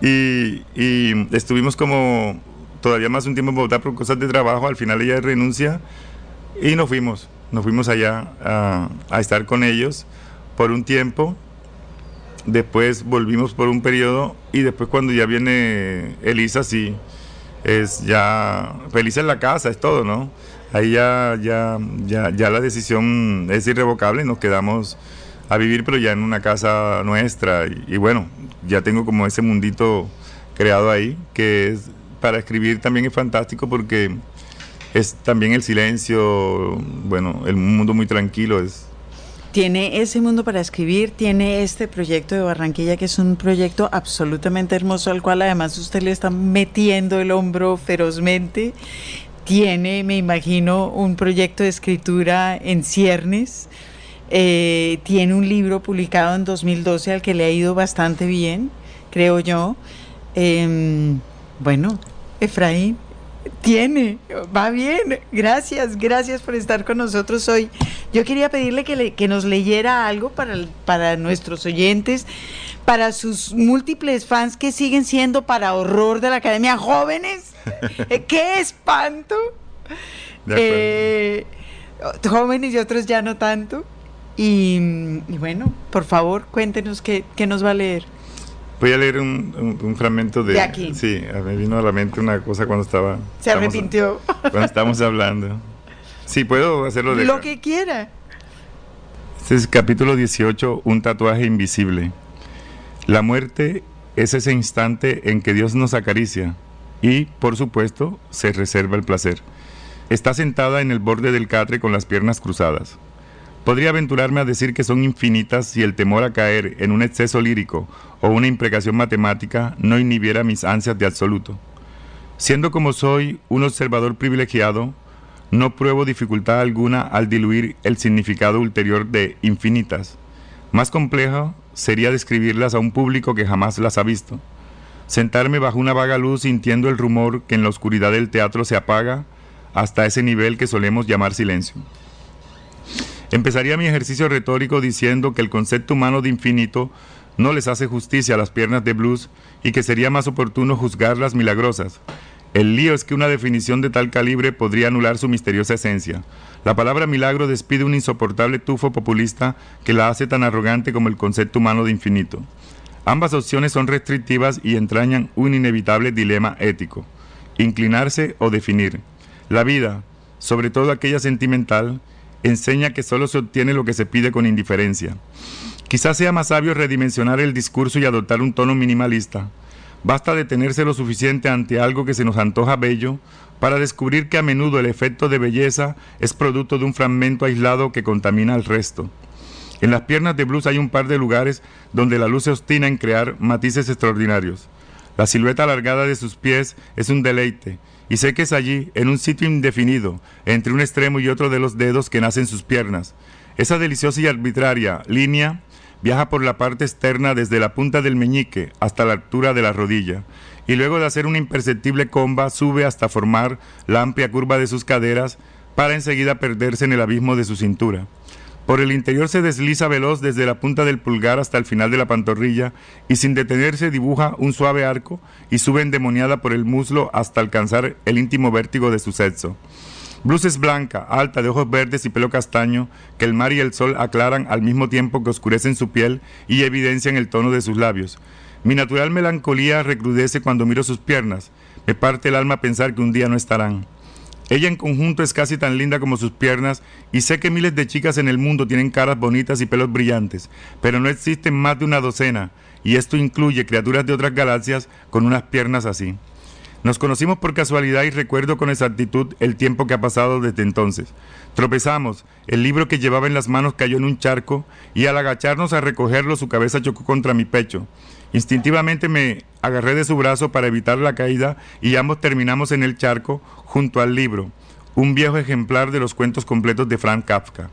y, y estuvimos como todavía más un tiempo en Bogotá por cosas de trabajo. Al final ella renuncia y nos fuimos. Nos fuimos allá a, a estar con ellos por un tiempo. Después volvimos por un periodo y después cuando ya viene Elisa, sí, es ya feliz en la casa, es todo, ¿no? Ahí ya, ya, ya, ya la decisión es irrevocable, nos quedamos a vivir, pero ya en una casa nuestra. Y, y bueno, ya tengo como ese mundito creado ahí, que es para escribir también es fantástico porque es también el silencio, bueno, el mundo muy tranquilo, es Tiene ese mundo para escribir, tiene este proyecto de Barranquilla que es un proyecto absolutamente hermoso al cual además usted le está metiendo el hombro ferozmente. Tiene, me imagino, un proyecto de escritura en ciernes. Eh, tiene un libro publicado en 2012 al que le ha ido bastante bien, creo yo. Em, bueno, Efraín, tiene, va bien. Gracias, gracias por estar con nosotros hoy. Yo quería pedirle que, le- que nos leyera algo para, nuestros oyentes, para sus múltiples fans que siguen siendo para horror de la Academia jóvenes. Eh, ¡Qué espanto! Eh, jóvenes y otros ya no tanto. Y, y bueno, por favor, cuéntenos qué, qué nos va a leer. Voy a leer un, un- un fragmento de... De aquí. Sí, me vino a la mente una cosa cuando estaba... Se arrepintió. Cuando estábamos hablando. Sí, puedo hacerlo de... Lo que quiera. Este es capítulo 18, un tatuaje invisible. La muerte es ese instante en que Dios nos acaricia y, por supuesto, se reserva el placer. Está sentada en el borde del catre con las piernas cruzadas. Podría aventurarme a decir que son infinitas si el temor a caer en un exceso lírico o una imprecación matemática no inhibiera mis ansias de absoluto. Siendo como soy un observador privilegiado, no pruebo dificultad alguna al diluir el significado ulterior de infinitas. Más complejo sería describirlas a un público que jamás las ha visto. Sentarme bajo una vaga luz sintiendo el rumor que en la oscuridad del teatro se apaga hasta ese nivel que solemos llamar silencio. Empezaría mi ejercicio retórico diciendo que el concepto humano de infinito no les hace justicia a las piernas de blues y que sería más oportuno juzgarlas milagrosas. El lío es que una definición de tal calibre podría anular su misteriosa esencia. La palabra milagro despide un insoportable tufo populista que la hace tan arrogante como el concepto humano de infinito. Ambas opciones son restrictivas y entrañan un inevitable dilema ético. Inclinarse o definir. La vida, sobre todo aquella sentimental, enseña que solo se obtiene lo que se pide con indiferencia. Quizás sea más sabio redimensionar el discurso y adoptar un tono minimalista. Basta detenerse lo suficiente ante algo que se nos antoja bello para descubrir que a menudo el efecto de belleza es producto de un fragmento aislado que contamina al resto. En las piernas de blues hay un par de lugares donde la luz se obstina en crear matices extraordinarios. La silueta alargada de sus pies es un deleite, y sé que es allí, en un sitio indefinido, entre un extremo y otro de los dedos que nacen sus piernas. Esa deliciosa y arbitraria línea viaja por la parte externa desde la punta del meñique hasta la altura de la rodilla, y luego de hacer una imperceptible comba sube hasta formar la amplia curva de sus caderas para enseguida perderse en el abismo de su cintura. Por el interior se desliza veloz desde la punta del pulgar hasta el final de la pantorrilla y sin detenerse dibuja un suave arco y sube endemoniada por el muslo hasta alcanzar el íntimo vértigo de su sexo. Blues es blanca, alta, de ojos verdes y pelo castaño, que el mar y el sol aclaran al mismo tiempo que oscurecen su piel y evidencian el tono de sus labios. Mi natural melancolía recrudece cuando miro sus piernas. Me parte el alma pensar que un día no estarán. Ella en conjunto es casi tan linda como sus piernas y sé que miles de chicas en el mundo tienen caras bonitas y pelos brillantes, pero no existen más de una docena y esto incluye criaturas de otras galaxias con unas piernas así. Nos conocimos por casualidad y recuerdo con exactitud el tiempo que ha pasado desde entonces. Tropezamos, el libro que llevaba en las manos cayó en un charco y al agacharnos a recogerlo su cabeza chocó contra mi pecho. Instintivamente me agarré de su brazo para evitar la caída y ambos terminamos en el charco junto al libro, un viejo ejemplar de los cuentos completos de Frank Kafka.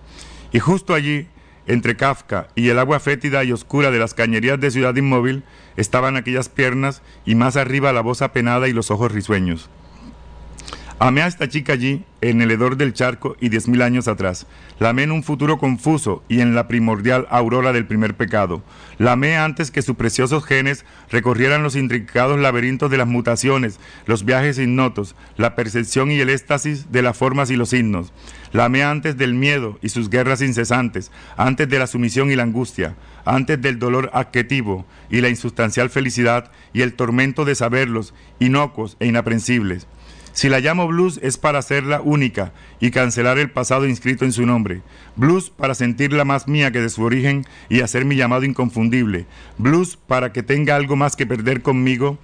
Y justo allí, entre Kafka y el agua fétida y oscura de las cañerías de Ciudad Inmóvil, estaban aquellas piernas y más arriba la voz apenada y los ojos risueños. Amé a esta chica allí, en el hedor del charco y diez mil años atrás. La en un futuro confuso y en la primordial aurora del primer pecado. La antes que sus preciosos genes recorrieran los intrincados laberintos de las mutaciones, los viajes ignotos, la percepción y el éxtasis de las formas y los signos. La antes del miedo y sus guerras incesantes, antes de la sumisión y la angustia, antes del dolor adjetivo y la insustancial felicidad y el tormento de saberlos, inocuos e inaprensibles. Si la llamo blues es para hacerla única y cancelar el pasado inscrito en su nombre. Blues para sentirla más mía que de su origen y hacer mi llamado inconfundible. Blues para que tenga algo más que perder conmigo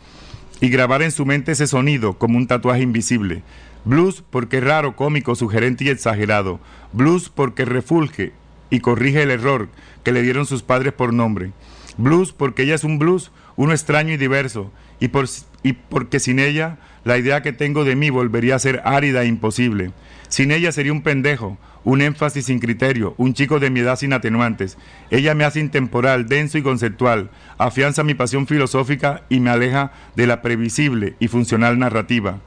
y grabar en su mente ese sonido como un tatuaje invisible. Blues porque es raro, cómico, sugerente y exagerado. Blues porque refulge y corrige el error que le dieron sus padres por nombre. Blues porque ella es un blues, uno extraño y diverso, y, por, y porque sin ella la idea que tengo de mí volvería a ser árida e imposible. Sin ella sería un pendejo, un énfasis sin criterio, un chico de mi edad sin atenuantes. Ella me hace intemporal, denso y conceptual, afianza mi pasión filosófica y me aleja de la previsible y funcional narrativa.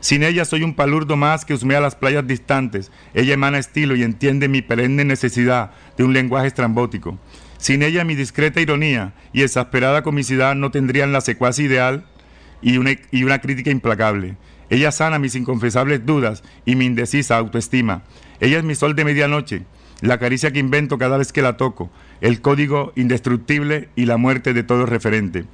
Sin ella soy un palurdo más que husmea las playas distantes. Ella emana estilo y entiende mi perenne necesidad de un lenguaje estrambótico. Sin ella mi discreta ironía y exasperada comicidad no tendrían la secuacia ideal y una, y una crítica implacable. Ella sana mis inconfesables dudas y mi indecisa autoestima. Ella es mi sol de medianoche, la caricia que invento cada vez que la toco, el código indestructible y la muerte de todo referente.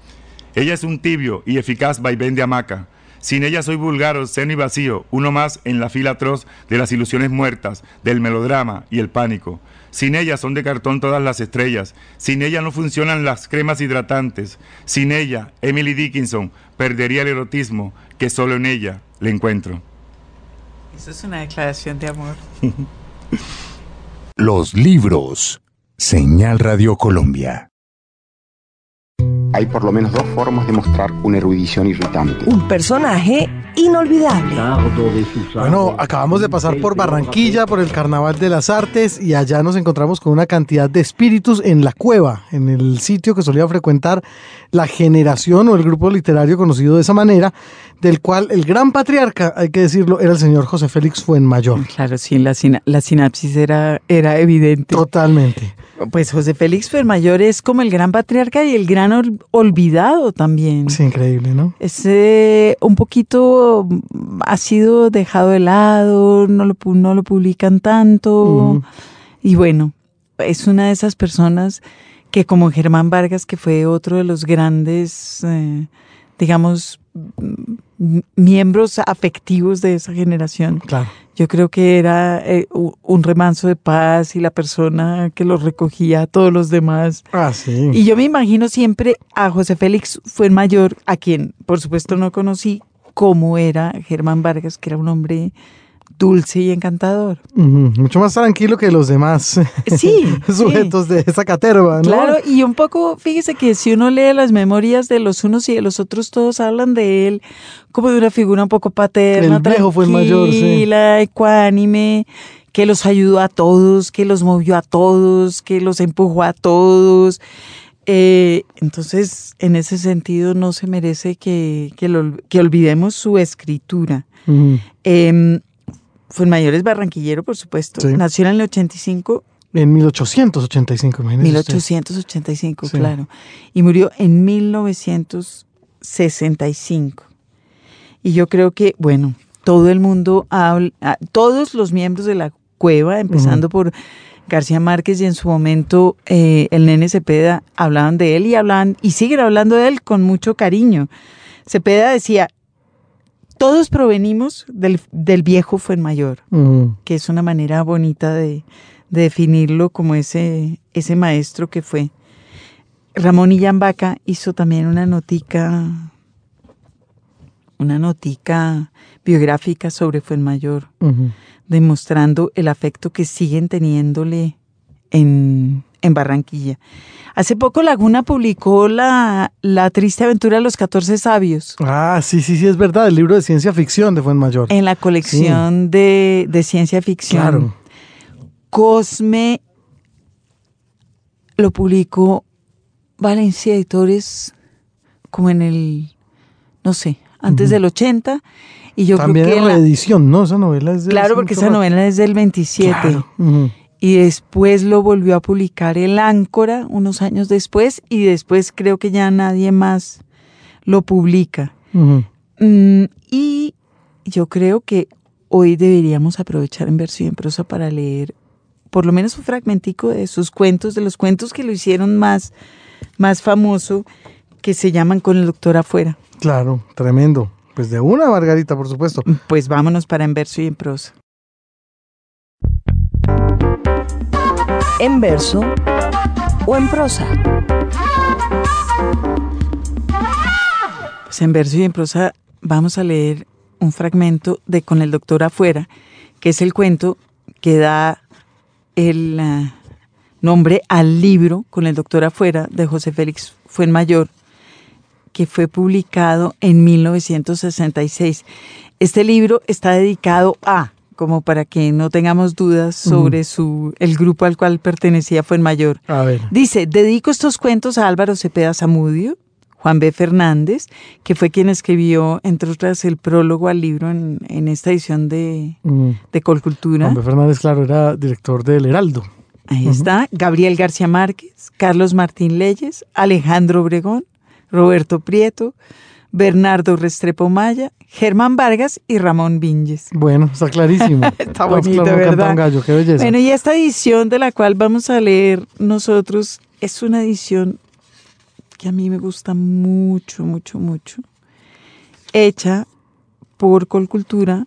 Ella es un tibio y eficaz vaivén de hamaca. Sin ella soy vulgar, obsceno y vacío, uno más en la fila atroz de las ilusiones muertas, del melodrama y el pánico. Sin ella son de cartón todas las estrellas. Sin ella no funcionan las cremas hidratantes. Sin ella, Emily Dickinson perdería el erotismo que solo en ella le encuentro. Eso es una declaración de amor. Los libros. Señal Radio Colombia. Hay por lo menos dos formas de mostrar una erudición irritante. Un personaje inolvidable. Bueno, acabamos de pasar por Barranquilla, por el Carnaval de las Artes y allá nos encontramos con una cantidad de espíritus en la cueva, en el sitio que solía frecuentar la generación o el grupo literario conocido de esa manera, del cual el gran patriarca, hay que decirlo, era el señor José Félix Fuenmayor. Claro, sí, la, sina- la sinapsis era, era evidente. Totalmente. Pues José Félix Fermayor es como el gran patriarca y el gran ol- olvidado también. Sí, increíble, ¿no? Es eh, un poquito, mm, ha sido dejado de lado, no lo, no lo publican tanto. Y bueno, es una de esas personas que como Germán Vargas, que fue otro de los grandes, eh, digamos, miembros afectivos de esa generación. Claro. Yo creo que era eh, un remanso de paz y la persona que los recogía a todos los demás. Ah, sí. Y yo me imagino siempre a José Félix fue el mayor, a quien por supuesto no conocí, cómo era Germán Vargas, que era un hombre dulce y encantador. Mucho más tranquilo que los demás Sí, sujetos de esa caterva, ¿no? Claro, y un poco, fíjese que si uno lee las memorias de los unos y de los otros, todos hablan de él como de una figura un poco paterna, El viejo fue el mayor, sí. tranquila, ecuánime, que los ayudó a todos, que los movió a todos, que los empujó a todos. Eh, entonces, en ese sentido, no se merece que, que, lo- que olvidemos su escritura. Eh, Fuenmayor es barranquillero, por supuesto. Sí. Nació en el 85 En 1885, imagínese usted. 1885, Sí. claro. Y murió en 1965. Y yo creo que, bueno, todo el mundo habla, todos los miembros de la cueva, empezando por García Márquez y en su momento eh, el nene Cepeda, hablaban de él y hablaban, y siguen hablando de él con mucho cariño. Cepeda decía, todos provenimos del, del viejo Fuenmayor, que es una manera bonita de, de definirlo como ese, ese maestro que fue. Ramón Illambaca hizo también una notica, una notica biográfica sobre Fuenmayor, demostrando el afecto que siguen teniéndole en, en Barranquilla. Hace poco Laguna publicó la, la triste aventura de los 14 sabios Ah, sí, sí, sí, es verdad, el libro de ciencia ficción de Fuenmayor. en la colección de, de ciencia ficción. Claro. Cosme lo publicó Valencia Editores como en el, no sé, antes del 80. Y yo También creo que la- reedición, ¿no? Esa novela es de Claro, porque esa novela es del 27. Claro. Y después lo volvió a publicar el Áncora unos años después y después creo que ya nadie más lo publica. Mm, y yo creo que hoy deberíamos aprovechar en versión y en prosa para leer por lo menos un fragmentico de sus cuentos, de los cuentos que lo hicieron más, más famoso, que se llaman Con el doctor afuera. Claro, tremendo. Pues de una, Margarita, por supuesto. Pues vámonos para en verso y en prosa. En verso o en prosa. Pues en verso y en prosa vamos a leer un fragmento de Con el doctor afuera, que es el cuento que da el ah, nombre al libro Con el doctor afuera de José Félix Fuenmayor, que fue publicado en 1966. Este libro está dedicado a, como para que no tengamos dudas sobre su, el grupo al cual pertenecía Fuenmayor. A ver. Dice, dedico estos cuentos a Álvaro Cepeda Zamudio, Juan B. Fernández, que fue quien escribió, entre otras, el prólogo al libro en, en esta edición de, Ujú. de Colcultura. Juan B. Fernández, claro, era director del Heraldo. Ahí está. Gabriel García Márquez, Carlos Martín Leyes, Alejandro Obregón, Roberto Prieto, Bernardo Restrepo Maya, Germán Vargas y Ramón Vinges. Bueno, está clarísimo. Está bonito, claro ¿verdad? un gallo, qué belleza. Bueno, y esta edición de la cual vamos a leer nosotros es una edición que a mí me gusta mucho, mucho, mucho. Hecha por Colcultura.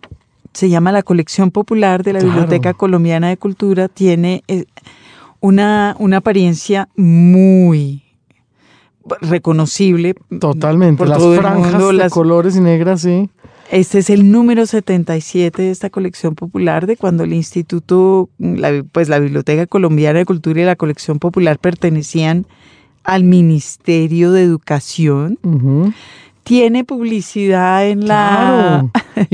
Se llama La Colección Popular de la Claro. Biblioteca Colombiana de Cultura. Tiene eh, una, una apariencia muy reconocible. Totalmente. por Las todo el franjas mundo, de las- colores y negras, sí. este es el número 77 de esta colección popular de cuando el Instituto, la, pues la Biblioteca Colombiana de Cultura y la Colección Popular pertenecían al Ministerio de Educación. Ujú. Tiene publicidad en la, Claro.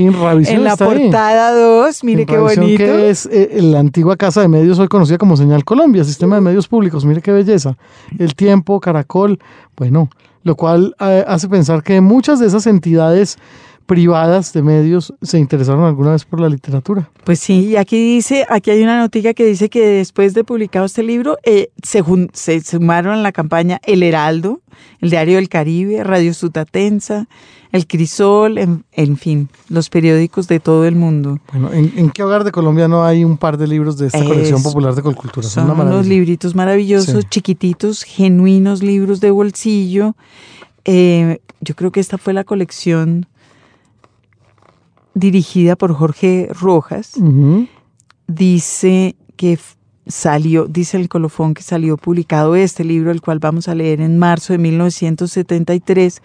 En la portada 2. Mire qué bonito. que es eh, la antigua casa de medios hoy conocida como Señal Colombia, sistema de medios públicos. Mire qué belleza. El tiempo, Caracol, bueno, lo cual eh, hace pensar que muchas de esas entidades privadas de medios se interesaron alguna vez por la literatura. Pues sí, y aquí dice, aquí hay una noticia que dice que después de publicado este libro, eh, se, sumaron a la campaña El Heraldo, el Diario del Caribe, Radio Sutatensa, El Crisol, en, en fin, los periódicos de todo el mundo. Bueno, ¿en, en qué hogar de Colombia no hay un par de libros de esta colección popular de Colcultura? Son una unos libritos maravillosos, Sí. chiquititos, genuinos libros de bolsillo. Eh, yo creo que esta fue la colección dirigida por Jorge Rojas. Dice que salió, dice el colofón que salió publicado este libro, el cual vamos a leer en marzo de 1973,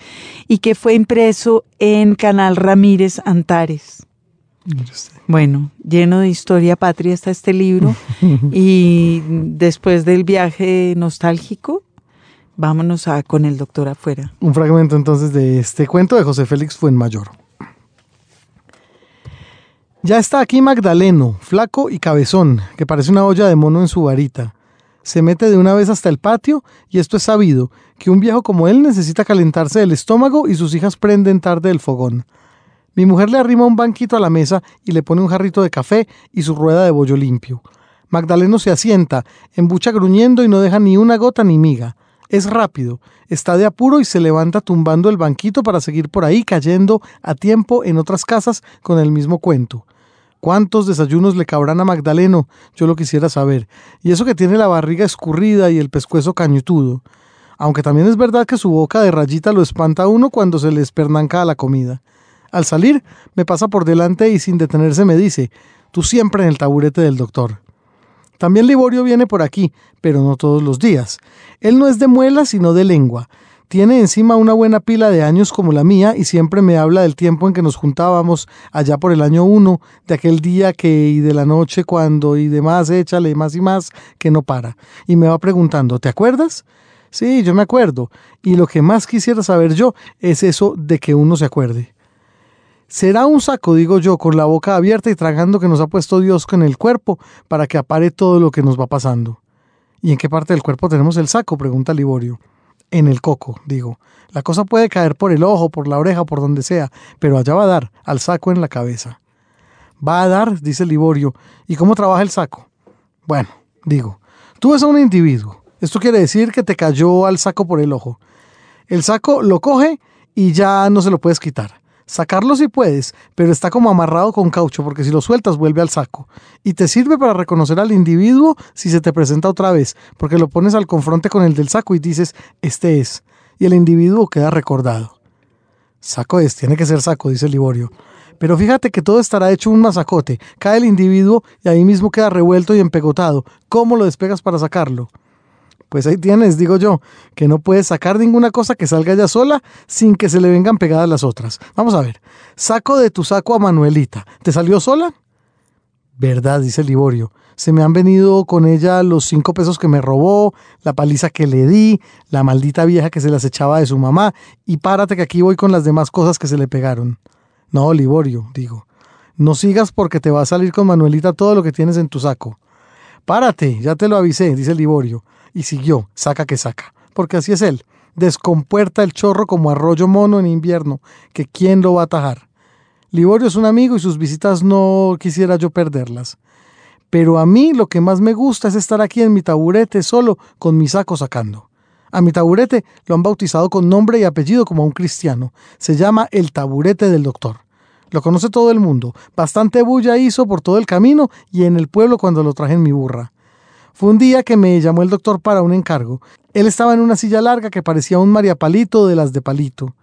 y que fue impreso en Canal Ramírez Antares. Bueno, lleno de historia patria está este libro, y después del viaje nostálgico, vámonos a con el doctor afuera. Un fragmento entonces de este cuento de José Félix Fuenmayor. Ya está aquí Magdaleno, flaco y cabezón, que parece una olla de mono en su varita. Se mete de una vez hasta el patio, y esto es sabido, que un viejo como él necesita calentarse el estómago y sus hijas prenden tarde el fogón. Mi mujer le arrima un banquito a la mesa y le pone un jarrito de café y su rueda de bollo limpio. Magdaleno se asienta, embucha gruñendo y no deja ni una gota ni miga. Es rápido, está de apuro y se levanta tumbando el banquito para seguir por ahí cayendo a tiempo en otras casas con el mismo cuento. ¿Cuántos desayunos le cabrán a Magdaleno? Yo lo quisiera saber. Y eso que tiene la barriga escurrida y el pescuezo cañutudo. Aunque también es verdad que su boca de rayita lo espanta a uno cuando se le espernanca a la comida. Al salir, me pasa por delante y sin detenerse me dice, tú siempre en el taburete del doctor. También Liborio viene por aquí, pero no todos los días. Él no es de muela, sino de lengua. Tiene encima una buena pila de años como la mía y siempre me habla del tiempo en que nos juntábamos allá por el año uno, de aquel día que y de la noche cuando y demás, échale más y más, que no para. Y me va preguntando, ¿te acuerdas? Sí, yo me acuerdo. Y lo que más quisiera saber yo es eso de que uno se acuerde. Será un saco, digo yo, con la boca abierta y tragando que nos ha puesto Dios con el cuerpo para que apare todo lo que nos va pasando. ¿Y en qué parte del cuerpo tenemos el saco? pregunta Liborio. En el coco, digo. La cosa puede caer por el ojo, por la oreja, por donde sea, pero allá va a dar, al saco en la cabeza. Va a dar, dice Liborio. ¿Y cómo trabaja el saco? Bueno, digo, tú ves a un individuo. Esto quiere decir que te cayó al saco por el ojo. El saco lo coge y ya no se lo puedes quitar. Sacarlo sí puedes, pero está como amarrado con caucho porque si lo sueltas vuelve al saco. Y te sirve para reconocer al individuo si se te presenta otra vez, porque lo pones al confronte con el del saco y dices, este es. Y el individuo queda recordado. Saco es, tiene que ser saco, dice Liborio. Pero fíjate que todo estará hecho un masacote. Cae el individuo y ahí mismo queda revuelto y empegotado. ¿Cómo lo despegas para sacarlo? Pues ahí tienes, digo yo, que no puedes sacar ninguna cosa que salga ya sola sin que se le vengan pegadas las otras. Vamos a ver. Saco de tu saco a Manuelita. ¿Te salió sola? Verdad, dice Liborio. Se me han venido con ella los cinco pesos que me robó, la paliza que le di, la maldita vieja que se las echaba de su mamá, y párate que aquí voy con las demás cosas que se le pegaron. No, Liborio, digo. No sigas porque te va a salir con Manuelita todo lo que tienes en tu saco. Párate, ya te lo avisé, dice Liborio y siguió, saca que saca, porque así es él, descompuerta el chorro como arroyo mono en invierno, que quién lo va a atajar. Liborio es un amigo y sus visitas no quisiera yo perderlas. Pero a mí lo que más me gusta es estar aquí en mi taburete solo con mi saco sacando. A mi taburete lo han bautizado con nombre y apellido como a un cristiano. Se llama el taburete del doctor. Lo conoce todo el mundo. Bastante bulla hizo por todo el camino y en el pueblo cuando lo traje en mi burra. Fue un día que me llamó el doctor para un encargo. Él estaba en una silla larga que parecía un mariapalito de las de palito.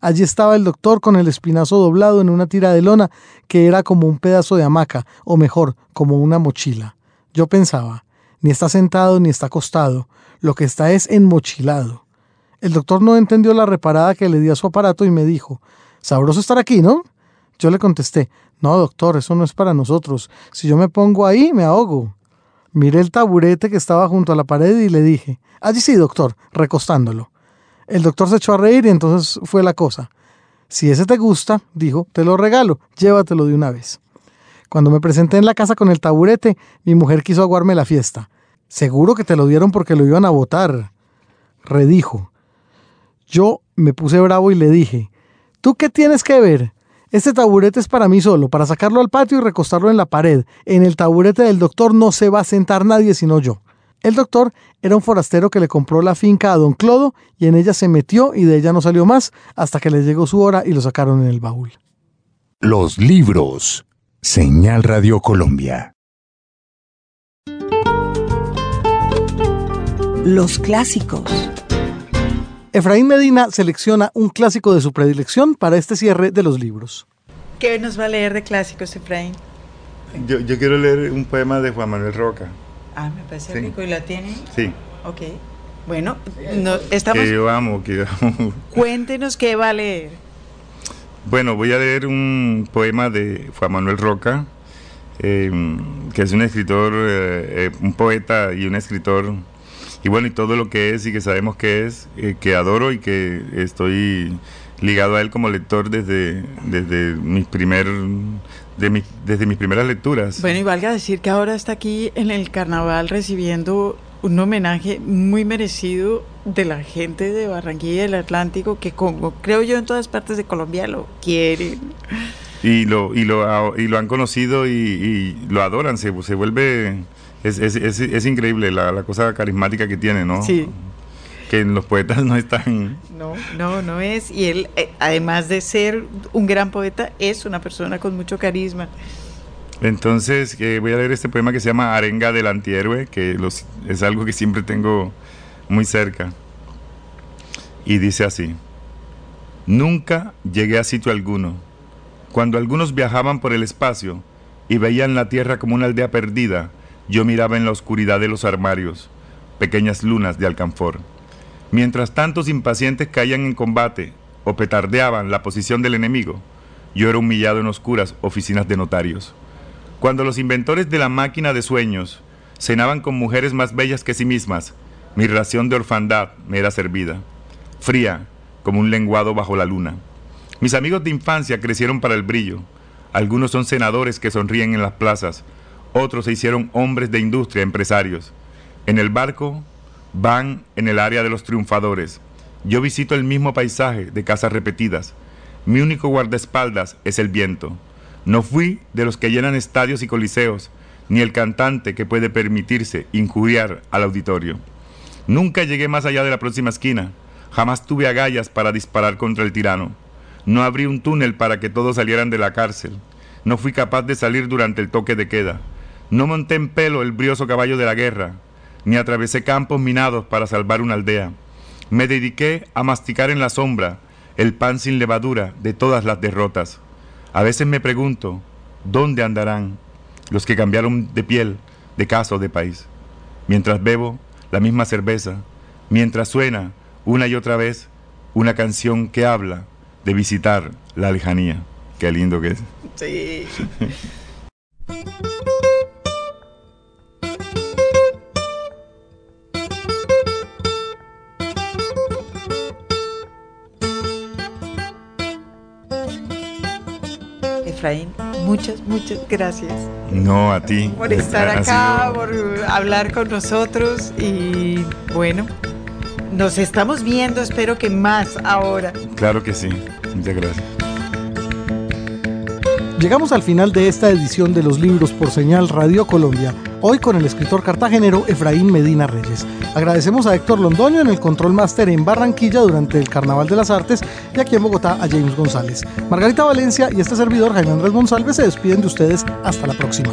Allí estaba el doctor con el espinazo doblado en una tira de lona que era como un pedazo de hamaca, o mejor, como una mochila. Yo pensaba, ni está sentado ni está acostado, lo que está es enmochilado. El doctor no entendió la reparada que le di a su aparato y me dijo, sabroso estar aquí, ¿no? Yo le contesté, no, doctor, eso no es para nosotros. Si yo me pongo ahí, me ahogo. Miré el taburete que estaba junto a la pared y le dije, allí sí, doctor, recostándolo. El doctor se echó a reír y entonces fue la cosa. Si ese te gusta, dijo, te lo regalo, llévatelo de una vez. Cuando me presenté en la casa con el taburete, mi mujer quiso aguarme la fiesta. Seguro que te lo dieron porque lo iban a votar. Redijo. Yo me puse bravo y le dije, ¿tú qué tienes que ver? Este taburete es para mí solo, para sacarlo al patio y recostarlo en la pared. En el taburete del doctor no se va a sentar nadie sino yo. El doctor era un forastero que le compró la finca a don Clodo y en ella se metió y de ella no salió más hasta que le llegó su hora y lo sacaron en el baúl. Los libros. Señal Radio Colombia. Los clásicos. Efraín Medina selecciona un clásico de su predilección para este cierre de los libros. ¿Qué nos va a leer de clásicos, Efraín? Yo, yo quiero leer un poema de Juan Manuel Roca. Ah, me parece Sí. rico. ¿Y la tiene? Sí, Ok. Bueno, no, estamos... que yo amo, que yo amo. Cuéntenos qué va a leer. Bueno, voy a leer un poema de Juan Manuel Roca, eh, que es un escritor, eh, eh, un poeta y un escritor, y bueno, y todo lo que es y que sabemos que es, eh, que adoro y que estoy ligado a él como lector desde, desde mis primer, de desde mis primeras lecturas. Bueno, y valga decir que ahora está aquí en el carnaval recibiendo un homenaje muy merecido de la gente de Barranquilla del Atlántico, que como creo yo en todas partes de Colombia lo quieren. y lo y lo a- y lo han conocido y, y lo adoran se, se vuelve es, es, es, es increíble la, la cosa carismática que tiene no Sí. que en los poetas no están No, no, no es. Y él, eh, además de ser un gran poeta, es una persona con mucho carisma. entonces eh, voy a leer este poema que se llama arenga del antihéroe que los, es algo que siempre tengo muy cerca y dice así nunca llegué a sitio alguno Cuando algunos viajaban por el espacio y veían la Tierra como una aldea perdida, yo miraba en la oscuridad de los armarios, pequeñas lunas de alcanfor. Mientras tantos impacientes caían en combate o petardeaban la posición del enemigo, yo era humillado en oscuras oficinas de notarios. Cuando los inventores de la máquina de sueños cenaban con mujeres más bellas que sí mismas, mi ración de orfandad me era servida, fría como un lenguado bajo la luna. Mis amigos de infancia crecieron para el brillo. Algunos son senadores que sonríen en las plazas, otros se hicieron hombres de industria, empresarios. En el barco van en el área de los triunfadores. Yo visito el mismo paisaje de casas repetidas. Mi único guardaespaldas es el viento. No fui de los que llenan estadios y coliseos, ni el cantante que puede permitirse injuriar al auditorio. Nunca llegué más allá de la próxima esquina. Jamás tuve agallas para disparar contra el tirano. No abrí un túnel para que todos salieran de la cárcel. No fui capaz de salir durante el toque de queda. No monté en pelo el brioso caballo de la guerra, ni atravesé campos minados para salvar una aldea. Me dediqué a masticar en la sombra el pan sin levadura de todas las derrotas. A veces me pregunto, ¿dónde andarán los que cambiaron de piel, de casa o de país? Mientras bebo la misma cerveza, mientras suena una y otra vez una canción que habla de visitar la lejanía. Qué lindo que es. Sí. Efraín, muchas, muchas gracias No, a ti. por estar Ha acá, sido- por hablar con nosotros y bueno, nos estamos viendo, espero que más ahora. Claro que sí. Muchas gracias. Llegamos al final de esta edición de los libros por señal Radio Colombia, hoy con el escritor cartagenero Efraín Medina Reyes. Agradecemos a Héctor Londoño en el Control Master en Barranquilla durante el Carnaval de las Artes y aquí en Bogotá a James González. Margarita Valencia y este servidor Jaime Andrés González se despiden de ustedes hasta la próxima.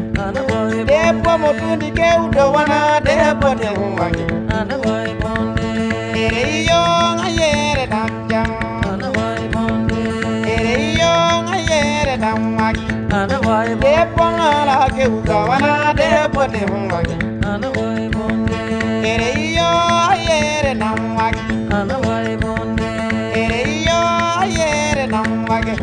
debbo mo tundi kewɗo wona debbo tewwake ereyo a yere ɗam jam ereyo a yere ɗam waki ala kewga wona debbo tewwake ereyo a yere ɗam waki ereyo a yere ɗam wake